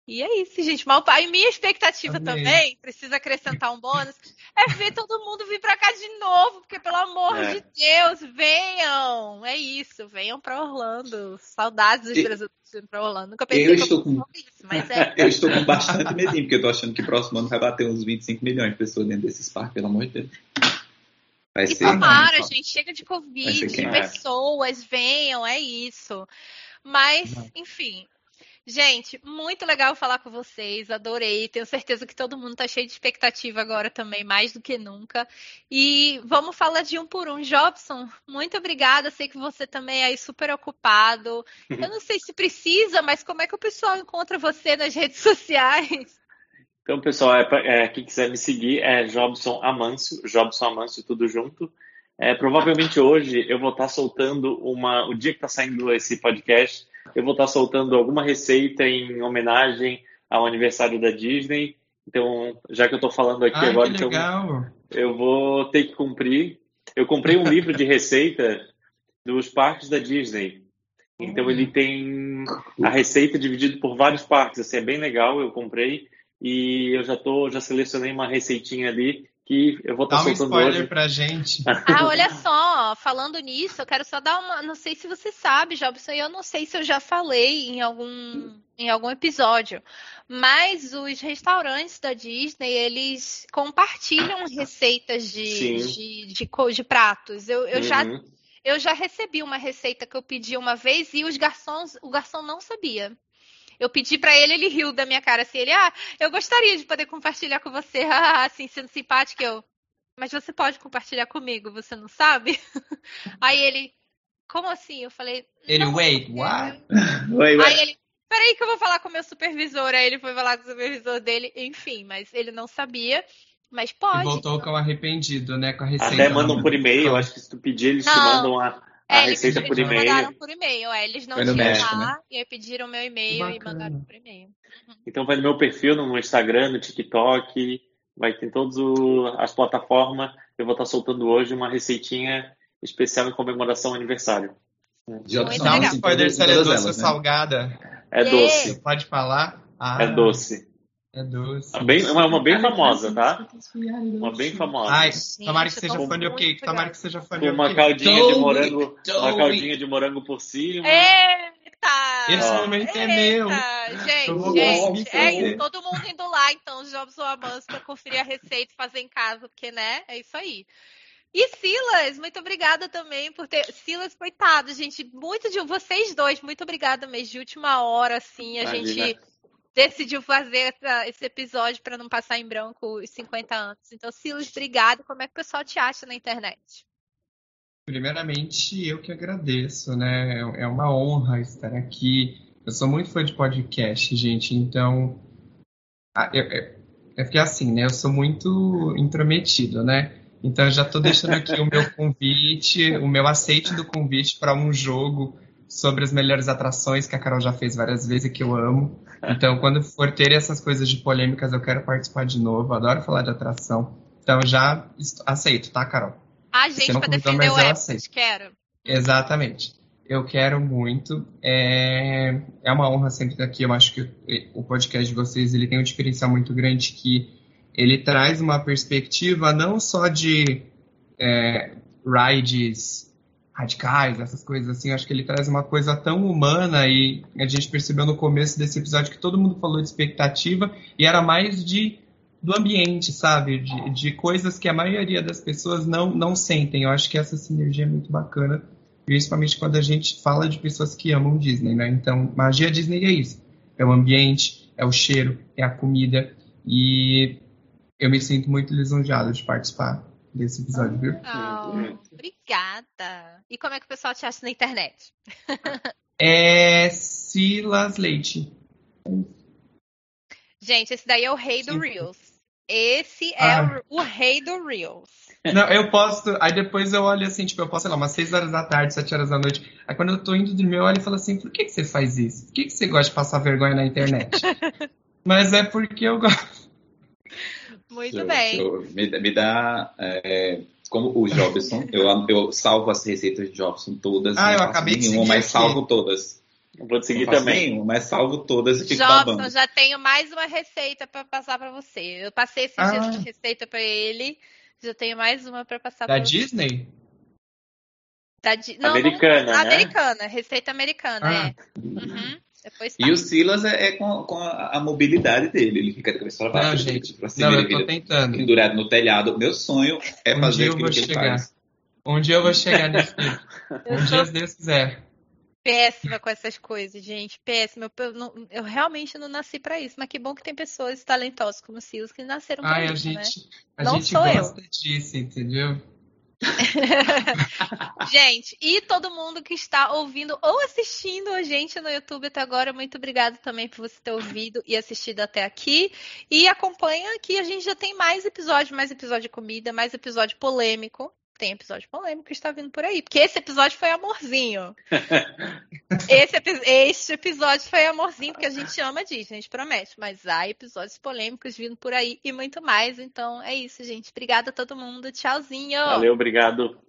E é isso, gente. Mal pai, minha expectativa Amei. também, precisa acrescentar um bônus, é ver todo mundo vir pra cá de novo, porque pelo amor É. de Deus, venham. É isso, venham pra Orlando. Saudades dos E- brasileiros indo pra Orlando. Nunca pensei Eu que estou eu com- isso, mas é. Eu estou com bastante medinho, porque eu tô achando que próximo ano vai bater uns 25 milhões de pessoas dentro desses parques, pelo amor de Deus. Vai E ser. tomara, Vai gente, chega de Covid, quem? pessoas, venham, é isso. Mas, enfim. Gente, muito legal falar com vocês, adorei. Tenho certeza que todo mundo tá cheio de expectativa agora também, mais do que nunca. E vamos falar de um por um. Jobson, muito obrigada. Sei que você também é aí super ocupado. Eu não sei se precisa, mas como é que o pessoal encontra você nas redes sociais? Então, pessoal, é, é, quem quiser me seguir é Jobson Amâncio, Jobson Amâncio, tudo junto. É, provavelmente hoje eu vou estar soltando uma. O dia que está saindo esse podcast, eu vou estar soltando alguma receita em homenagem ao aniversário da Disney. Então, já que eu estou falando aqui Ai, agora, que então, eu vou ter que cumprir. Eu comprei um livro de receita dos parques da Disney. Então ele tem a receita dividida por vários parques, assim, é bem legal, eu comprei e eu já tô, já selecionei uma receitinha ali que eu vou estar Dá um spoiler hoje. pra gente. Ah, olha só, falando nisso, eu quero só dar uma. Não sei se você sabe, Jobson, eu não sei se eu já falei em algum, em algum episódio, mas os restaurantes da Disney, eles compartilham receitas de, de, de, co- de pratos. Eu, eu já Uhum. eu já recebi uma receita que eu pedi uma vez e os garçons, o garçom não sabia. Eu pedi para ele, ele riu da minha cara assim, ele, ah, eu gostaria de poder compartilhar com você, assim, sendo simpático, eu, mas você pode compartilhar comigo, você não sabe? Aí ele, como assim? Eu falei. Ele, wait, what? wait, wait. Aí ele, peraí que eu vou falar com o meu supervisor. Aí ele foi falar com o supervisor dele, enfim, mas ele não sabia. Mas pode. E voltou com arrependido, né? Com a receita. Até mandam por e-mail, acho que se tu pedir, eles não. te mandam a, a é, receita eles, por e-mail. Eles mandaram por e-mail, é, eles não tinham lá, né? e aí pediram meu e-mail e mandaram por e-mail. Uhum. Então vai no meu perfil, no Instagram, no TikTok, vai ter em todas as plataformas. Eu vou estar soltando hoje uma receitinha especial em comemoração ao aniversário. De outros Dá um spoiler se ela é doce elas, ou né? salgada. É doce. Pode falar? Ah, é doce. É doce. É bem, uma, uma bem famosa, tá? Uma bem famosa. Ai, tomara que seja fã de ok. Tomara que seja fã de ok. Uma caldinha de morango. Uma caldinha de morango por cima. Eita! Esse momento é meu. Gente, gente, é todo mundo indo lá, então, Jobs ou Amans, pra conferir a receita e fazer em casa, porque, né? É isso aí. E Silas, muito obrigada também por ter. Silas, coitado, gente. Muito de vocês dois, muito obrigada mesmo. De última hora, assim, a Imagina. gente decidiu fazer essa, esse episódio para não passar em branco os 50 anos. Então, Silas, obrigado. Como é que o pessoal te acha na internet? Primeiramente, eu que agradeço, né? É uma honra estar aqui. Eu sou muito fã de podcast, gente, então. É, é porque assim, né? Eu sou muito intrometido, né? Então, já estou deixando aqui o meu convite, o meu aceite do convite para um jogo sobre as melhores atrações que a Carol já fez várias vezes e que eu amo. Então, quando for ter essas coisas de polêmicas, eu quero participar de novo. Adoro falar de atração. Então, já aceito, tá, Carol? A gente para defender o Epcot, quero. Exatamente. Eu quero muito. É... é uma honra sempre estar aqui. Eu acho que o podcast de vocês ele tem um diferencial muito grande que ele traz uma perspectiva não só de é, rides radicais, essas coisas assim, acho que ele traz uma coisa tão humana e a gente percebeu no começo desse episódio que todo mundo falou de expectativa e era mais de do ambiente, sabe? De, de coisas que a maioria das pessoas não, não sentem. Eu acho que essa sinergia é muito bacana, principalmente quando a gente fala de pessoas que amam Disney, né? Então, magia Disney é isso. É o ambiente, é o cheiro, é a comida. E eu me sinto muito lisonjeado de participar desse episódio, viu? Oh, obrigada. E como é que o pessoal te acha na internet? é Silas Leite. Gente, esse daí é o rei do. Reels. Esse é ah. o, o, rei do Reels. Não, eu posto. Aí depois eu olho assim, tipo, eu posto, sei lá, umas 6 horas da tarde, 7 horas da noite. Aí quando eu tô indo dormir, eu olho e falo assim: por que, que você faz isso? Por que, que você gosta de passar vergonha na internet? Mas é porque eu gosto. Muito eu, bem. Eu, me, me, dá. É, como o Jobson, eu, eu salvo as receitas de Jobson todas. Ah, eu acabei de nenhuma, mas salvo todas. Eu vou seguir também. Nenhuma, mas salvo todas e fico Jobson, babando. já tenho mais uma receita para passar para você. Eu passei esses ah. dias de receita para ele. Já tenho mais uma para passar para você. Da Disney? Da, não, americana, não, né? Americana, receita americana, ah. é. Uhum. Depois e o Silas é, é com, com a, a, mobilidade dele. Ele fica de cabeça para baixo, não, gente, pra cima, não, eu tô tentando. pendurado no telhado. Meu sonho é um fazer aquilo que ele faz. Um dia eu vou chegar nesse Um dia, se Deus quiser. Péssima com essas coisas, gente. Péssima. Eu, eu, eu realmente não nasci para isso. Mas que bom que tem pessoas talentosas como o Silas que nasceram para isso, a né? gente, A não gente gosta eu. disso, entendeu? gente, e todo mundo que está ouvindo ou assistindo a gente no YouTube até agora, muito obrigado também por você ter ouvido e assistido até aqui. E acompanha que a gente já tem mais episódios, mais episódio de comida, mais episódio polêmico tem episódio polêmico que está vindo por aí. Porque esse episódio foi amorzinho. esse, esse, episódio foi amorzinho, porque a gente ama Disney, a gente promete. Mas há episódios polêmicos vindo por aí e muito mais. Então é isso, gente. Obrigada a todo mundo. Tchauzinho. Valeu, obrigado.